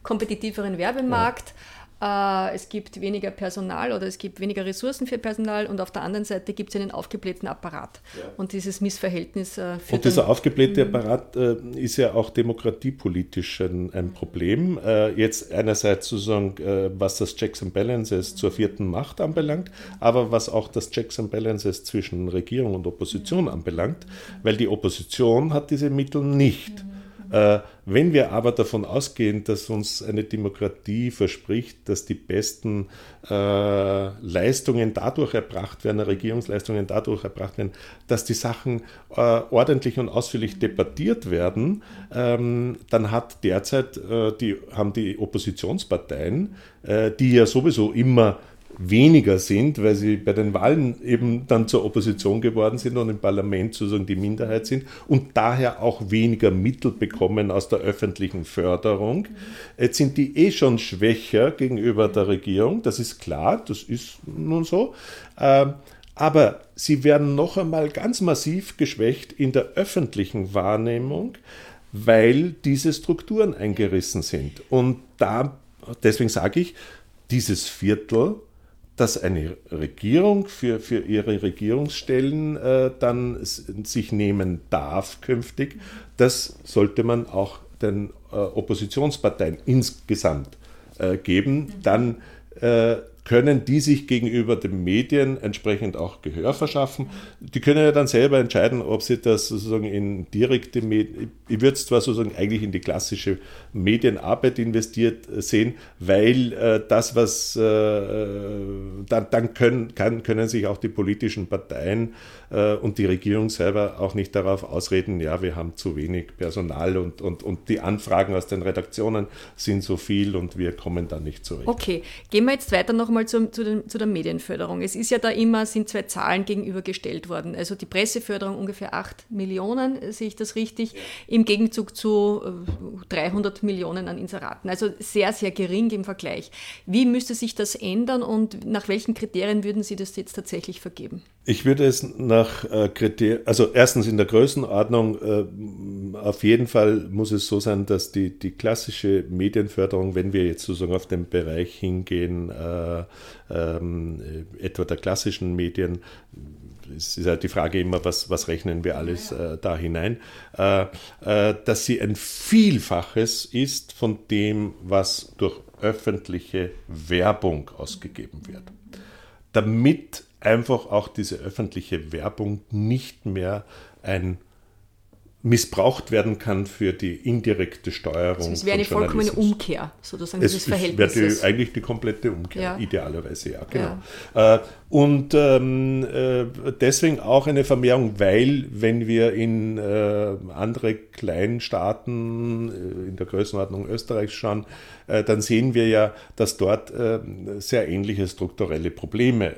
kompetitiveren Werbemarkt. Ja es gibt weniger Personal oder es gibt weniger Ressourcen für Personal und auf der anderen Seite gibt es einen aufgeblähten Apparat. Ja. Und dieses Missverhältnis äh, führt Und dieser aufgeblähte mhm. Apparat äh, ist ja auch demokratiepolitisch ein, ein Problem. Äh, jetzt einerseits sozusagen, äh, was das Checks and Balances zur vierten Macht anbelangt, aber was auch das Checks and Balances zwischen Regierung und Opposition anbelangt, weil die Opposition hat diese Mittel nicht. Mhm. Äh, wenn wir aber davon ausgehen, dass uns eine Demokratie verspricht, dass die besten äh, Leistungen dadurch erbracht werden, Regierungsleistungen dadurch erbracht werden, dass die Sachen äh, ordentlich und ausführlich debattiert werden, ähm, dann hat derzeit äh, die, haben die Oppositionsparteien, äh, die ja sowieso immer weniger sind, weil sie bei den Wahlen eben dann zur Opposition geworden sind und im Parlament sozusagen die Minderheit sind und daher auch weniger Mittel bekommen aus der öffentlichen Förderung. Jetzt sind die eh schon schwächer gegenüber der Regierung, das ist klar, das ist nun so. Ähm, aber sie werden noch einmal ganz massiv geschwächt in der öffentlichen Wahrnehmung, weil diese Strukturen eingerissen sind. Und da, deswegen sage ich, dieses Viertel dass eine Regierung für, für ihre Regierungsstellen äh, dann sich nehmen darf künftig, das sollte man auch den äh, Oppositionsparteien insgesamt äh, geben. Dann äh, können die sich gegenüber den Medien entsprechend auch Gehör verschaffen. Die können ja dann selber entscheiden, ob sie das sozusagen in direkte Medien, ich würde es zwar sozusagen eigentlich in die klassische Medienarbeit investiert sehen, weil äh, das, was äh, dann, dann können, kann, können sich auch die politischen Parteien äh, und die Regierung selber auch nicht darauf ausreden, ja, wir haben zu wenig Personal und, und, und die Anfragen aus den Redaktionen sind so viel und wir kommen da nicht zurecht. Okay, gehen wir jetzt weiter nochmal zu, zu, den, zu der Medienförderung. Es ist ja da immer, sind zwei Zahlen gegenübergestellt worden. Also die Presseförderung ungefähr 8 Millionen, sehe ich das richtig, im Gegenzug zu 300 äh, Millionen an Inseraten. Also sehr, sehr gering im Vergleich. Wie müsste sich das ändern und nach welchen Kriterien würden Sie das jetzt tatsächlich vergeben? Ich würde es nach äh, Kriterien, also erstens in der Größenordnung, äh, auf jeden Fall muss es so sein, dass die, die klassische Medienförderung, wenn wir jetzt sozusagen auf den Bereich hingehen, äh, ähm, etwa der klassischen Medien, es ist halt die Frage immer, was, was rechnen wir alles äh, da hinein, äh, äh, dass sie ein Vielfaches ist von dem, was durch öffentliche Werbung ausgegeben wird. Damit einfach auch diese öffentliche Werbung nicht mehr ein missbraucht werden kann für die indirekte Steuerung. Also es wäre eine vollkommene Umkehr, sozusagen es, dieses Verhältnis. Es wäre eigentlich die komplette Umkehr, ja. idealerweise, ja, genau. Ja. Äh, und ähm, äh, deswegen auch eine Vermehrung, weil wenn wir in äh, andere Kleinstaaten äh, in der Größenordnung Österreichs schauen, äh, dann sehen wir ja, dass dort äh, sehr ähnliche strukturelle Probleme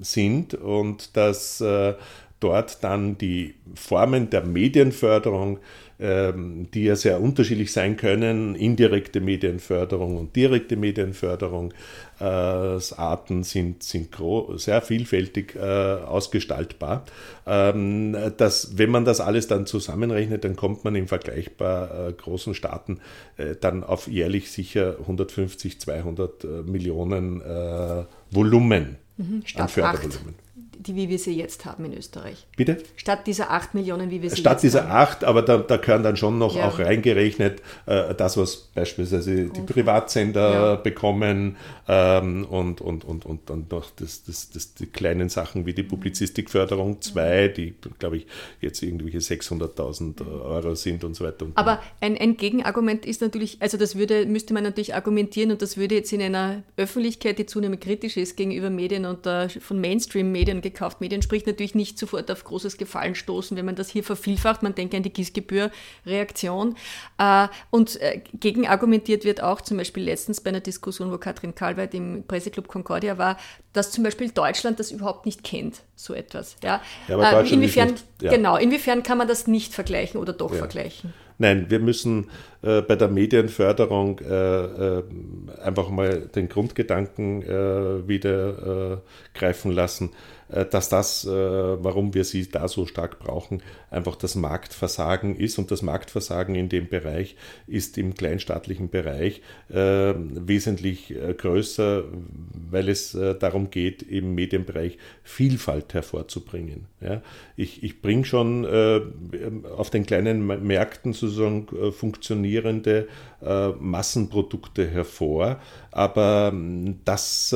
sind und dass dort dann die Formen der Medienförderung, ähm, die ja sehr unterschiedlich sein können, indirekte Medienförderung und direkte Medienförderung, äh, Arten sind, sind sehr vielfältig äh, ausgestaltbar. Ähm, dass, wenn man das alles dann zusammenrechnet, dann kommt man in vergleichbar äh, großen Staaten dann auf jährlich sicher 150, 200 Millionen Volumen mhm, an Fördervolumen die, wie wir sie jetzt haben in Österreich. Bitte? Statt dieser 8 Millionen, wie wir sie Statt jetzt dieser haben. 8, aber da, da gehören dann schon noch ja. auch reingerechnet, äh, das, was beispielsweise die Privatsender ja. bekommen ähm, und, und, und, und dann noch das, das, das, die kleinen Sachen wie die Publizistikförderung 2, die, glaube ich, jetzt irgendwelche 600.000 Euro sind und so weiter. Und aber ein, ein Gegenargument ist natürlich, also das würde, müsste man natürlich argumentieren und das würde jetzt in einer Öffentlichkeit, die zunehmend kritisch ist gegenüber Medien und uh, von Mainstream-Medien gekauft. Medien spricht natürlich nicht sofort auf großes Gefallen stoßen, wenn man das hier vervielfacht. Man denke an die Gießgebühr-Reaktion. Äh, und äh, gegenargumentiert wird auch zum Beispiel letztens bei einer Diskussion, wo Katrin Kalweit im Presseclub Concordia war, dass zum Beispiel Deutschland das überhaupt nicht kennt, so etwas. Ja, ja aber äh, Deutschland inwiefern, nicht, ja. Genau, inwiefern kann man das nicht vergleichen oder doch ja. vergleichen? Nein, wir müssen äh, bei der Medienförderung äh, äh, einfach mal den Grundgedanken wieder greifen lassen. Äh, dass das, äh, warum wir sie da so stark brauchen, einfach das Marktversagen ist. Und das Marktversagen in dem Bereich ist im kleinstaatlichen Bereich äh, wesentlich größer, weil es darum geht, im Medienbereich Vielfalt hervorzubringen. Ich, ich bringe schon auf den kleinen Märkten sozusagen funktionierende Massenprodukte hervor, aber ähm, das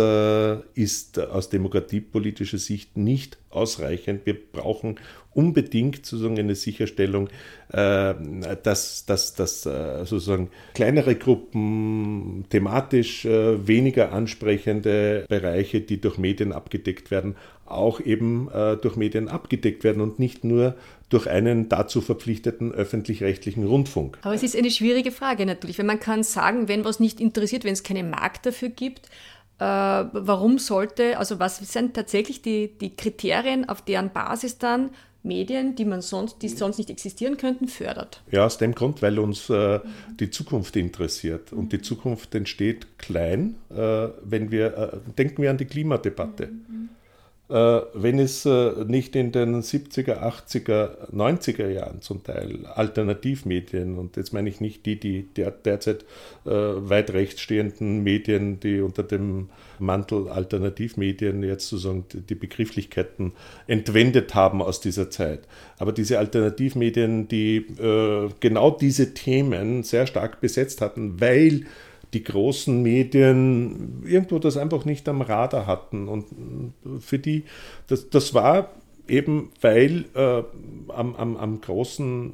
ist aus demokratiepolitischer Sicht Sicht nicht ausreichend. Wir brauchen unbedingt sozusagen eine Sicherstellung, äh, dass, dass, dass äh, sozusagen kleinere Gruppen, thematisch äh, weniger ansprechende Bereiche, die durch Medien abgedeckt werden, auch eben durch Medien abgedeckt werden und nicht nur durch einen dazu verpflichteten öffentlich-rechtlichen Rundfunk. Aber es ist eine schwierige Frage natürlich, weil man kann sagen, wenn was nicht interessiert, wenn es keinen Markt dafür gibt, warum sollte, also was sind tatsächlich die, die Kriterien, auf deren Basis dann Medien, die man sonst, die sonst nicht existieren könnten, fördert. Ja, aus dem Grund, weil uns äh, die Zukunft interessiert. Und die Zukunft entsteht klein, äh, wenn wir, äh, denken wir an die Klimadebatte. Mhm. Äh, wenn es äh, nicht in den 70er, 80er, 90er Jahren zum Teil Alternativmedien, und jetzt meine ich nicht die, die derzeit äh, weit rechts stehenden Medien, die unter dem Mantel Alternativmedien jetzt sozusagen die Begrifflichkeiten entwendet haben aus dieser Zeit. Aber diese Alternativmedien, die genau diese Themen sehr stark besetzt hatten, weil die großen Medien irgendwo das einfach nicht am Radar hatten. Und für die, das, das war eben weil äh, am, am, am, großen,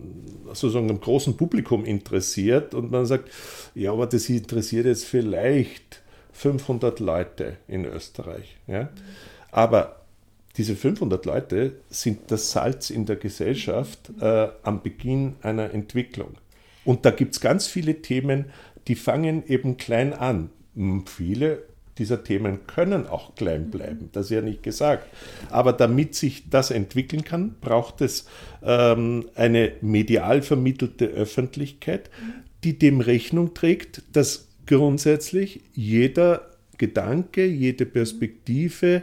sozusagen am großen Publikum interessiert und man sagt, ja, aber das interessiert jetzt vielleicht 500 Leute in Österreich. Ja? Aber diese 500 Leute sind das Salz in der Gesellschaft äh, am Beginn einer Entwicklung. Und da gibt es ganz viele Themen, die fangen eben klein an. Viele dieser Themen können auch klein bleiben, das ist ja nicht gesagt. Aber damit sich das entwickeln kann, braucht es ähm, eine medial vermittelte Öffentlichkeit, die dem Rechnung trägt, dass grundsätzlich jeder Gedanke, jede Perspektive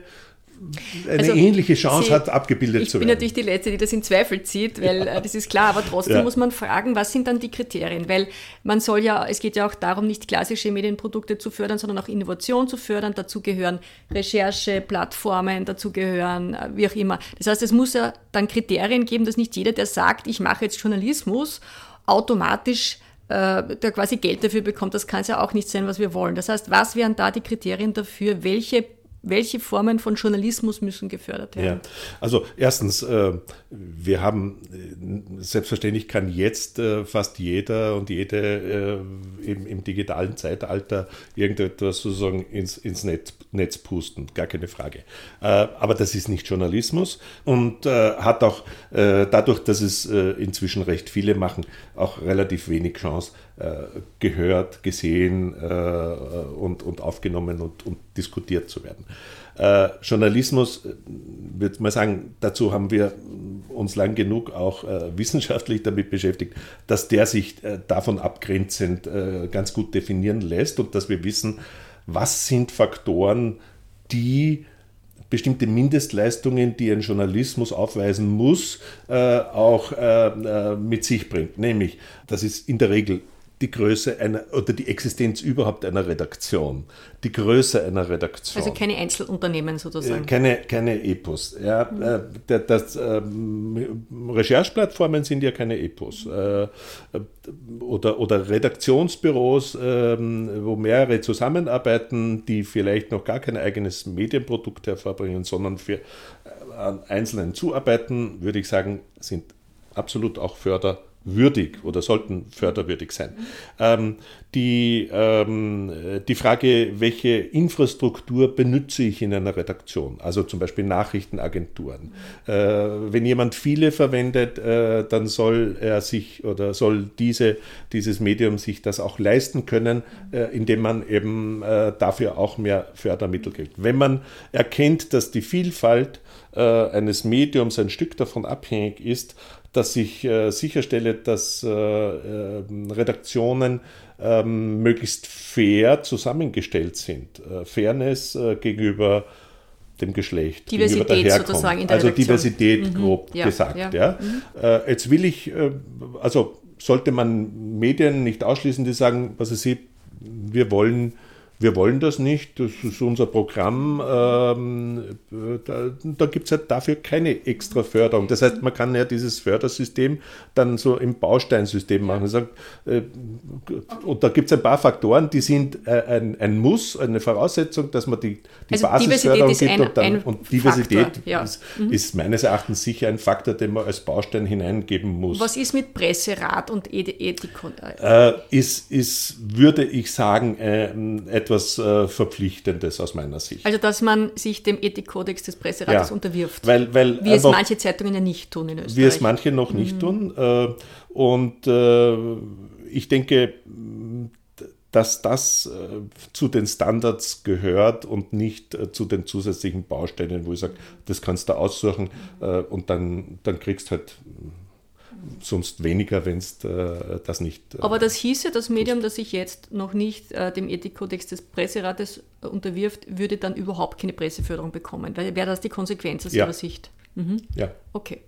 eine also, ähnliche Chance Sie, hat, abgebildet zu werden. Ich bin natürlich die Letzte, die das in Zweifel zieht, weil ja. Äh, das ist klar, aber trotzdem ja. muss man fragen, was sind dann die Kriterien? Weil man soll ja, es geht ja auch darum, nicht klassische Medienprodukte zu fördern, sondern auch Innovation zu fördern. Dazu gehören Recherche, Plattformen, dazu gehören, äh, wie auch immer. Das heißt, es muss ja dann Kriterien geben, dass nicht jeder, der sagt, ich mache jetzt Journalismus, automatisch äh, der quasi Geld dafür bekommt. Das kann es ja auch nicht sein, was wir wollen. Das heißt, was wären da die Kriterien dafür, welche welche Formen von Journalismus müssen gefördert werden? Ja, also erstens, äh, wir haben, äh, selbstverständlich kann jetzt äh, fast jeder und jede im, im digitalen Zeitalter irgendetwas sozusagen ins, ins Netz, Netz pusten, gar keine Frage. Aber das ist nicht Journalismus und hat auch dadurch, dass es inzwischen recht viele machen, auch relativ wenig Chance, gehört, gesehen und, und aufgenommen und, und diskutiert zu werden. Äh, Journalismus, äh, würde man sagen, dazu haben wir uns lang genug auch äh, wissenschaftlich damit beschäftigt, dass der sich äh, davon abgrenzend äh, ganz gut definieren lässt und dass wir wissen, was sind Faktoren, die bestimmte Mindestleistungen, die ein Journalismus aufweisen muss, äh, auch mit sich bringt. Nämlich, das ist in der Regel die Größe einer oder die Existenz überhaupt einer Redaktion, die Größe einer Redaktion. Also keine Einzelunternehmen sozusagen. Äh, keine, keine Epos. Ja, mhm. äh, das, ähm, Rechercheplattformen sind ja keine Epos. Äh, oder, oder Redaktionsbüros, äh, wo mehrere zusammenarbeiten, die vielleicht noch gar kein eigenes Medienprodukt hervorbringen, sondern für äh, Einzelnen zuarbeiten, würde ich sagen, sind absolut auch Förder würdig oder sollten förderwürdig sein. Ähm, die, ähm, die Frage, welche Infrastruktur benütze ich in einer Redaktion, also zum Beispiel Nachrichtenagenturen. Äh, wenn jemand viele verwendet, äh, dann soll er sich oder soll diese, dieses Medium sich das auch leisten können, äh, indem man eben äh, dafür auch mehr Fördermittel kriegt. Wenn man erkennt, dass die Vielfalt äh, eines Mediums ein Stück davon abhängig ist, dass ich äh, sicherstelle, dass äh, äh, Redaktionen ähm, möglichst fair zusammengestellt sind. Äh, Fairness äh, gegenüber dem Geschlecht, Diversität gegenüber der sozusagen in der Also Redaktion. Diversität, mhm. grob ja, gesagt. Ja. ja. Mhm. Äh, jetzt will ich, also sollte man Medien nicht ausschließen, die sagen, was Sie, wir wollen wir wollen das nicht, das ist unser Programm, ähm, da, da gibt es halt dafür keine extra Förderung. Das heißt, man kann ja dieses Fördersystem dann so im Bausteinsystem machen. Sagt, äh, und da gibt es ein paar Faktoren, die sind äh, ein, ein, Muss, eine Voraussetzung, dass man die, die also Basisförderung gibt. Ein, und, dann, und Diversität ja. ist, mhm. ist, meines Erachtens sicher ein Faktor, den man als Baustein hineingeben muss. Was ist mit Presserat und Ethik? Äh, ist, ist, würde ich sagen, äh, etwas äh, Verpflichtendes aus meiner Sicht. Also, dass man sich dem Ethikkodex des Presserates ja, unterwirft. Weil, weil wie es manche Zeitungen ja nicht tun in Österreich. Wie es manche noch nicht mhm. tun. Äh, und äh, ich denke, dass das äh, zu den Standards gehört und nicht äh, zu den zusätzlichen Bausteinen, wo ich sage, das kannst du aussuchen äh, und dann, dann kriegst halt sonst weniger, wenn es äh, das nicht. Äh, Aber das hieße, das Medium, das sich jetzt noch nicht äh, dem Ethikkodex des Presserates äh, unterwirft, würde dann überhaupt keine Presseförderung bekommen. Wäre das die Konsequenz aus ja. Ihrer Sicht? Mhm. Ja. Okay.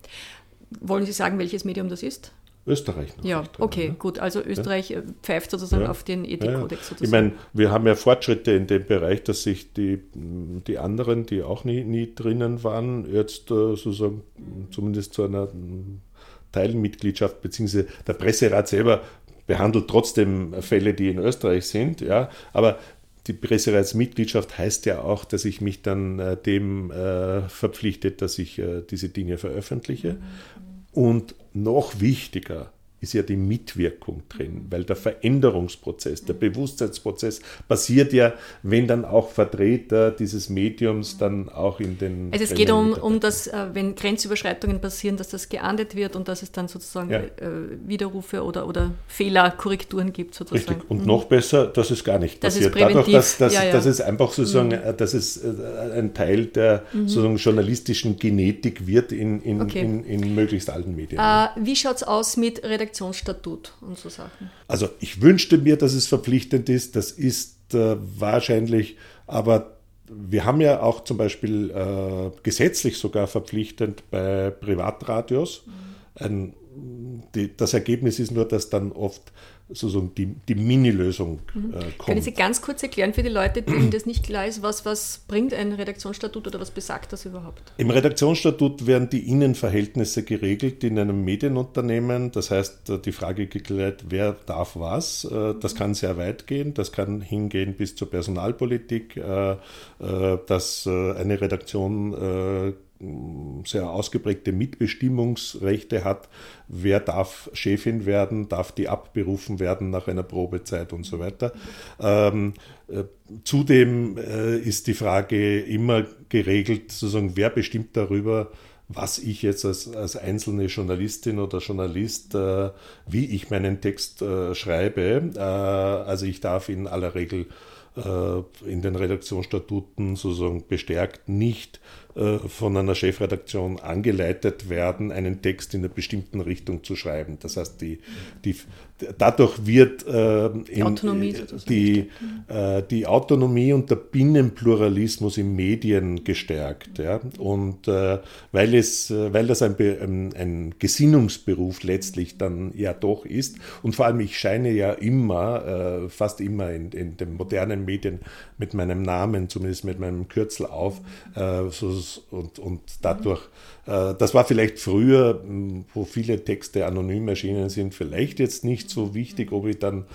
Wollen Sie sagen, welches Medium das ist? Österreich. ja, okay, ne? gut. Also Österreich ja. Äh, pfeift sozusagen ja. auf den Ethikkodex. Ja, ich meine, wir haben ja Fortschritte in dem Bereich, dass sich die, die anderen, die auch nie, nie drinnen waren, jetzt äh, sozusagen zumindest zu einer Teilmitgliedschaft, beziehungsweise der Presserat selber behandelt trotzdem Fälle, die in Österreich sind, ja, aber die Presseratsmitgliedschaft heißt ja auch, dass ich mich dann äh, dem äh, verpflichtet, dass ich äh, diese Dinge veröffentliche. Mhm. Und noch wichtiger, ist ja die Mitwirkung drin, weil der Veränderungsprozess, der Bewusstseinsprozess passiert ja, wenn dann auch Vertreter dieses Mediums dann auch in den. Also es geht um, um das, äh, wenn Grenzüberschreitungen passieren, dass das geahndet wird und dass es dann sozusagen ja. Äh, Widerrufe oder, oder Fehlerkorrekturen gibt sozusagen. Richtig. Und mhm. noch besser, dass es gar nicht das passiert. Dadurch, dass, dass, ja, ja. dass es einfach sozusagen, mhm. dass es äh, ein Teil der mhm. sozusagen journalistischen Genetik wird in, in, okay. in, in, möglichst allen Medien. Wie schaut es aus mit Redaktion? Redaktionsstatut und so Sachen? Also ich wünschte mir, dass es verpflichtend ist. Das ist äh, wahrscheinlich, aber wir haben ja auch zum Beispiel äh, gesetzlich sogar verpflichtend bei Privatradios mhm. ein die, das Ergebnis ist nur, dass dann oft sozusagen die, die Mini-Lösung mhm. äh, kommt. Können Sie ganz kurz erklären für die Leute, denen das nicht klar ist, was, was bringt ein Redaktionsstatut oder was besagt das überhaupt? Im Redaktionsstatut werden die Innenverhältnisse geregelt in einem Medienunternehmen. Das heißt, die Frage geklärt, wer darf was. Äh, das kann sehr weit gehen. Das kann hingehen bis zur Personalpolitik, äh, äh, dass eine Redaktion sehr ausgeprägte Mitbestimmungsrechte hat. Wer darf Chefin werden, darf die abberufen werden nach einer Probezeit und so weiter. Ähm, äh, zudem äh, ist die Frage immer geregelt, sozusagen, wer bestimmt darüber, was ich jetzt als, als einzelne Journalistin oder Journalist, äh, wie ich meinen Text äh, schreibe. Äh, also ich darf in aller Regel äh, in den Redaktionsstatuten sozusagen bestärkt nicht äh, von einer Chefredaktion angeleitet werden, einen Text in einer bestimmten Richtung zu schreiben. Das heißt, die, die, dadurch wird äh, die, Autonomie die, äh, die, Autonomie und der Binnenpluralismus in Medien gestärkt. Ja? Und äh, weil, es, äh, weil das ein, ein, ein, Gesinnungsberuf letztlich dann ja doch ist und vor allem ich scheine ja immer, fast immer in, in den modernen Medien mit meinem Namen, zumindest mit meinem Kürzel auf, so und, und dadurch, äh, das war vielleicht früher, wo viele Texte anonym erschienen sind, vielleicht jetzt nicht so wichtig, ob ich dann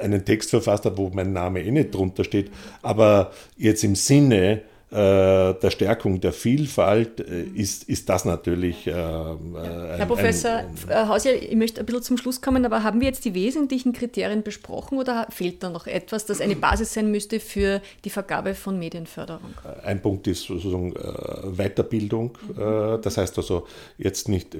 einen Text verfasst habe, wo mein Name eh nicht drunter steht, aber jetzt im Sinne, äh, der Stärkung der Vielfalt äh, ist, ist das natürlich. Äh, Herr Professor ein, Hausier, ich möchte ein bisschen zum Schluss kommen, aber haben wir jetzt die wesentlichen Kriterien besprochen oder fehlt da noch etwas, das eine Basis sein müsste für die Vergabe von Medienförderung? Ein Punkt ist sozusagen Weiterbildung. Mhm. Das heißt also jetzt nicht,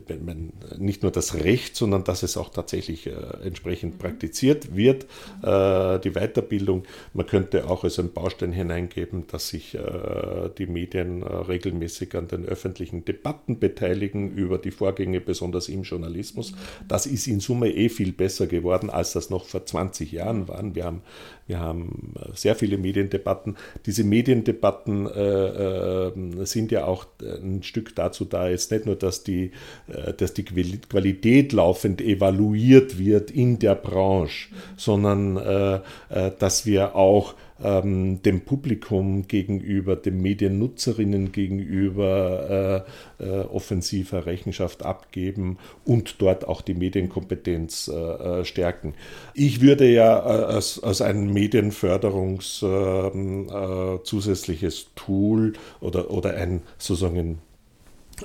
nicht nur das Recht, sondern dass es auch tatsächlich entsprechend mhm. praktiziert wird. Die Weiterbildung, man könnte auch als einen Baustein hineingeben, dass sich äh, die Medien äh, regelmäßig an den öffentlichen Debatten beteiligen über die Vorgänge, besonders im Journalismus. Das ist in Summe eh viel besser geworden, als das noch vor 20 Jahren waren. Wir haben, wir haben äh, sehr viele Mediendebatten. Diese Mediendebatten äh, sind ja auch ein Stück dazu da, jetzt nicht nur, dass die, dass die Qualität laufend evaluiert wird in der Branche, sondern dass wir auch ähm, dem Publikum gegenüber, den Mediennutzerinnen gegenüber äh, äh, offensiver Rechenschaft abgeben und dort auch die Medienkompetenz äh, äh stärken. Ich würde ja äh, als, als ein Medienförderungs ähm, äh, zusätzliches Tool oder, oder ein sozusagen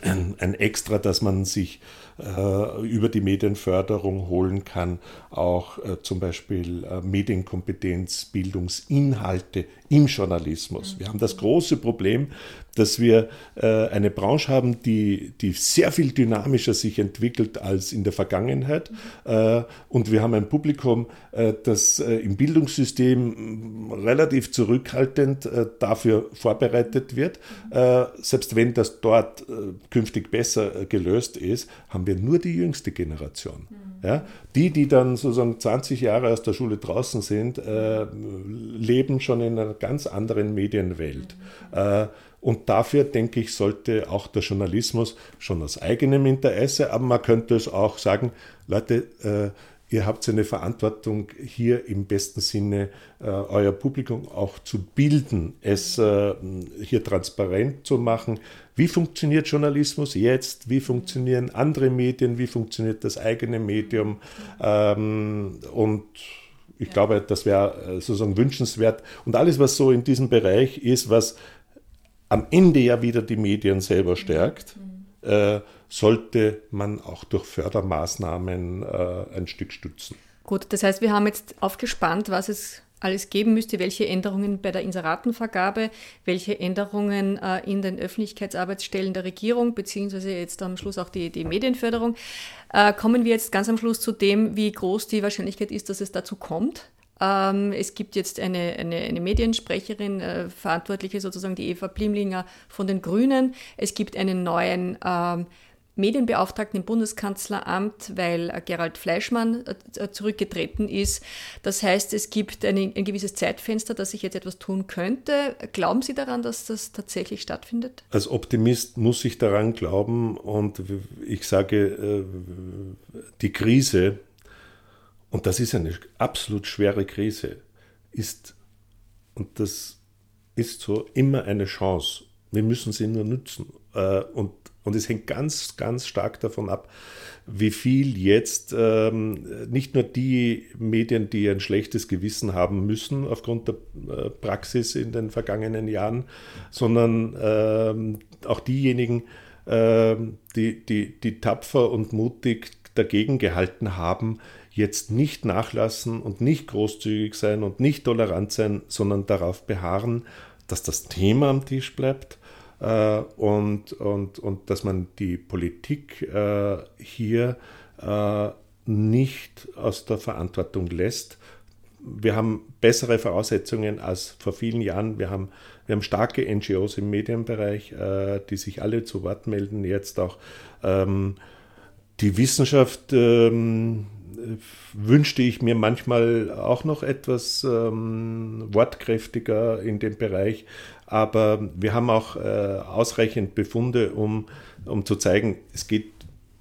ein, ein Extra, dass man sich über die Medienförderung holen kann, auch äh, zum Beispiel äh, Medienkompetenz, Bildungsinhalte im Journalismus. Wir haben das große Problem, dass wir äh, eine Branche haben, die, die sehr viel dynamischer sich entwickelt als in der Vergangenheit. Äh, und wir haben ein Publikum, äh, das im Bildungssystem relativ zurückhaltend dafür vorbereitet wird. Selbst wenn das dort künftig besser gelöst ist, haben wir nur die jüngste Generation. Ja? Die, die dann sozusagen 20 Jahre aus der Schule draußen sind, leben schon in einer ganz anderen Medienwelt. Mhm. Und dafür, denke ich, sollte auch der Journalismus schon aus eigenem Interesse, aber man könnte es auch sagen, Leute, äh, ihr habt eine Verantwortung, hier im besten Sinne äh, euer Publikum auch zu bilden, es äh, hier transparent zu machen. Wie funktioniert Journalismus jetzt? Wie funktionieren andere Medien? Wie funktioniert das eigene Medium? Ähm, und ich glaube, das wäre äh, sozusagen wünschenswert. Und alles, was so in diesem Bereich ist, was am Ende ja wieder die Medien selber stärkt, mhm. äh, sollte man auch durch Fördermaßnahmen äh, ein Stück stützen. Gut, das heißt, wir haben jetzt aufgespannt, was es alles geben müsste, welche Änderungen bei der Inseratenvergabe, welche Änderungen äh, in den Öffentlichkeitsarbeitsstellen der Regierung, beziehungsweise jetzt am Schluss auch die, die Medienförderung. Äh, kommen wir jetzt ganz am Schluss zu dem, wie groß die Wahrscheinlichkeit ist, dass es dazu kommt. Ähm, es gibt jetzt eine, eine, eine Mediensprecherin, äh, Verantwortliche sozusagen die Eva Blimlinger von den Grünen. Es gibt einen neuen ähm, Medienbeauftragten im Bundeskanzleramt, weil äh, Gerald Fleischmann äh, zurückgetreten ist. Das heißt, es gibt ein, ein gewisses Zeitfenster, dass sich jetzt etwas tun könnte. Glauben Sie daran, dass das tatsächlich stattfindet? Als Optimist muss ich daran glauben und ich sage, äh, die Krise, und das ist eine absolut schwere Krise, ist, und das ist so, immer eine Chance. Wir müssen sie nur nutzen. Und und es hängt ganz, ganz stark davon ab, wie viel jetzt ähm, nicht nur die Medien, die ein schlechtes Gewissen haben müssen aufgrund der äh, Praxis in den vergangenen Jahren, sondern ähm, auch diejenigen, äh, die, die, die tapfer und mutig dagegen gehalten haben, jetzt nicht nachlassen und nicht großzügig sein und nicht tolerant sein, sondern darauf beharren, dass das Thema am Tisch bleibt äh, und, und, und dass man die Politik äh, hier äh, nicht aus der Verantwortung lässt. Wir haben bessere Voraussetzungen als vor vielen Jahren. Wir haben, wir haben starke NGOs im Medienbereich, die sich alle zu Wort melden. Jetzt auch ähm, die Wissenschaft ähm, wünschte ich mir manchmal auch noch etwas ähm, wortkräftiger in dem Bereich. Aber wir haben auch äh, ausreichend Befunde, um, um zu zeigen, es geht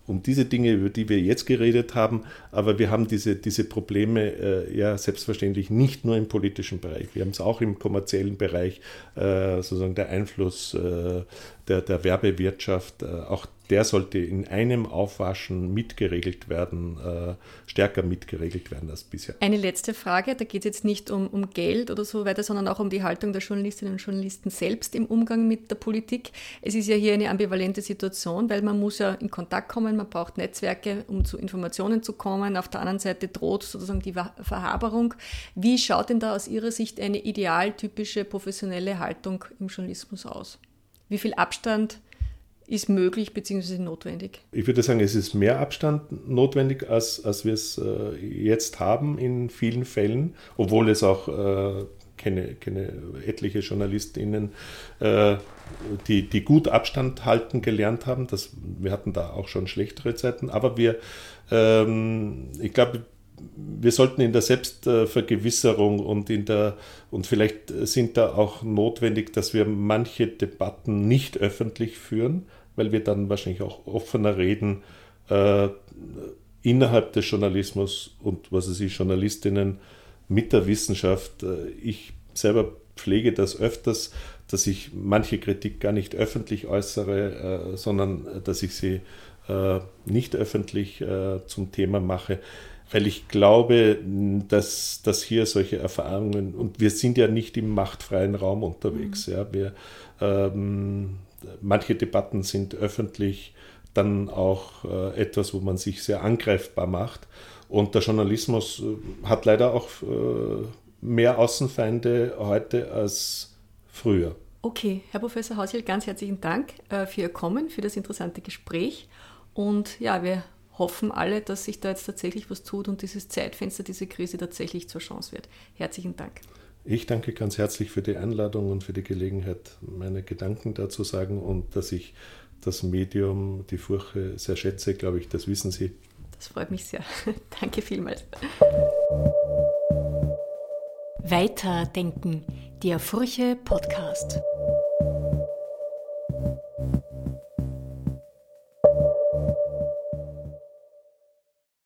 um diese Dinge, über die wir jetzt geredet haben, aber wir haben diese, diese Probleme äh, ja selbstverständlich nicht nur im politischen Bereich, wir haben es auch im kommerziellen Bereich, äh, sozusagen der Einfluss äh, der, der Werbewirtschaft, äh, auch der sollte in einem Aufwaschen mitgeregelt werden, äh, stärker mitgeregelt werden als bisher. Eine letzte Frage, da geht es jetzt nicht um, um Geld oder so weiter, sondern auch um die Haltung der Journalistinnen und Journalisten selbst im Umgang mit der Politik. Es ist ja hier eine ambivalente Situation, weil man muss ja in Kontakt kommen, man braucht Netzwerke, um zu Informationen zu kommen. Auf der anderen Seite droht sozusagen die Verhaberung. Wie schaut denn da aus Ihrer Sicht eine idealtypische professionelle Haltung im Journalismus aus? Wie viel Abstand ist möglich bzw. notwendig? Ich würde sagen, es ist mehr Abstand notwendig, als, als wir es äh, jetzt haben in vielen Fällen, obwohl es auch äh, keine, keine etliche JournalistInnen, äh, die, die gut Abstand halten gelernt haben. Das, wir hatten da auch schon schlechtere Zeiten, aber wir, ähm, ich glaube, wir sollten in der Selbstvergewisserung und in der und vielleicht sind da auch notwendig, dass wir manche Debatten nicht öffentlich führen, weil wir dann wahrscheinlich auch offener reden äh, innerhalb des Journalismus und was es ist, Journalistinnen mit der Wissenschaft. Äh, ich selber pflege das öfters, dass ich manche Kritik gar nicht öffentlich äußere, äh, sondern dass ich sie äh, nicht öffentlich äh, zum Thema mache weil ich glaube, dass, dass hier solche Erfahrungen, und wir sind ja nicht im machtfreien Raum unterwegs, mhm. ja, wir, ähm, manche Debatten sind öffentlich dann auch äh, etwas, wo man sich sehr angreifbar macht. Und der Journalismus äh, hat leider auch äh, mehr Außenfeinde heute als früher. Okay, Herr Professor Hausiel, ganz herzlichen Dank für Ihr Kommen, für das interessante Gespräch. Und ja, wir hoffen alle, dass sich da jetzt tatsächlich was tut und dieses Zeitfenster, diese Krise tatsächlich zur Chance wird. Herzlichen Dank. Ich danke ganz herzlich für die Einladung und für die Gelegenheit, meine Gedanken dazu sagen und dass ich das Medium, die Furche sehr schätze, glaube ich, das wissen Sie. Das freut mich sehr. danke vielmals. Weiterdenken, der Furche Podcast.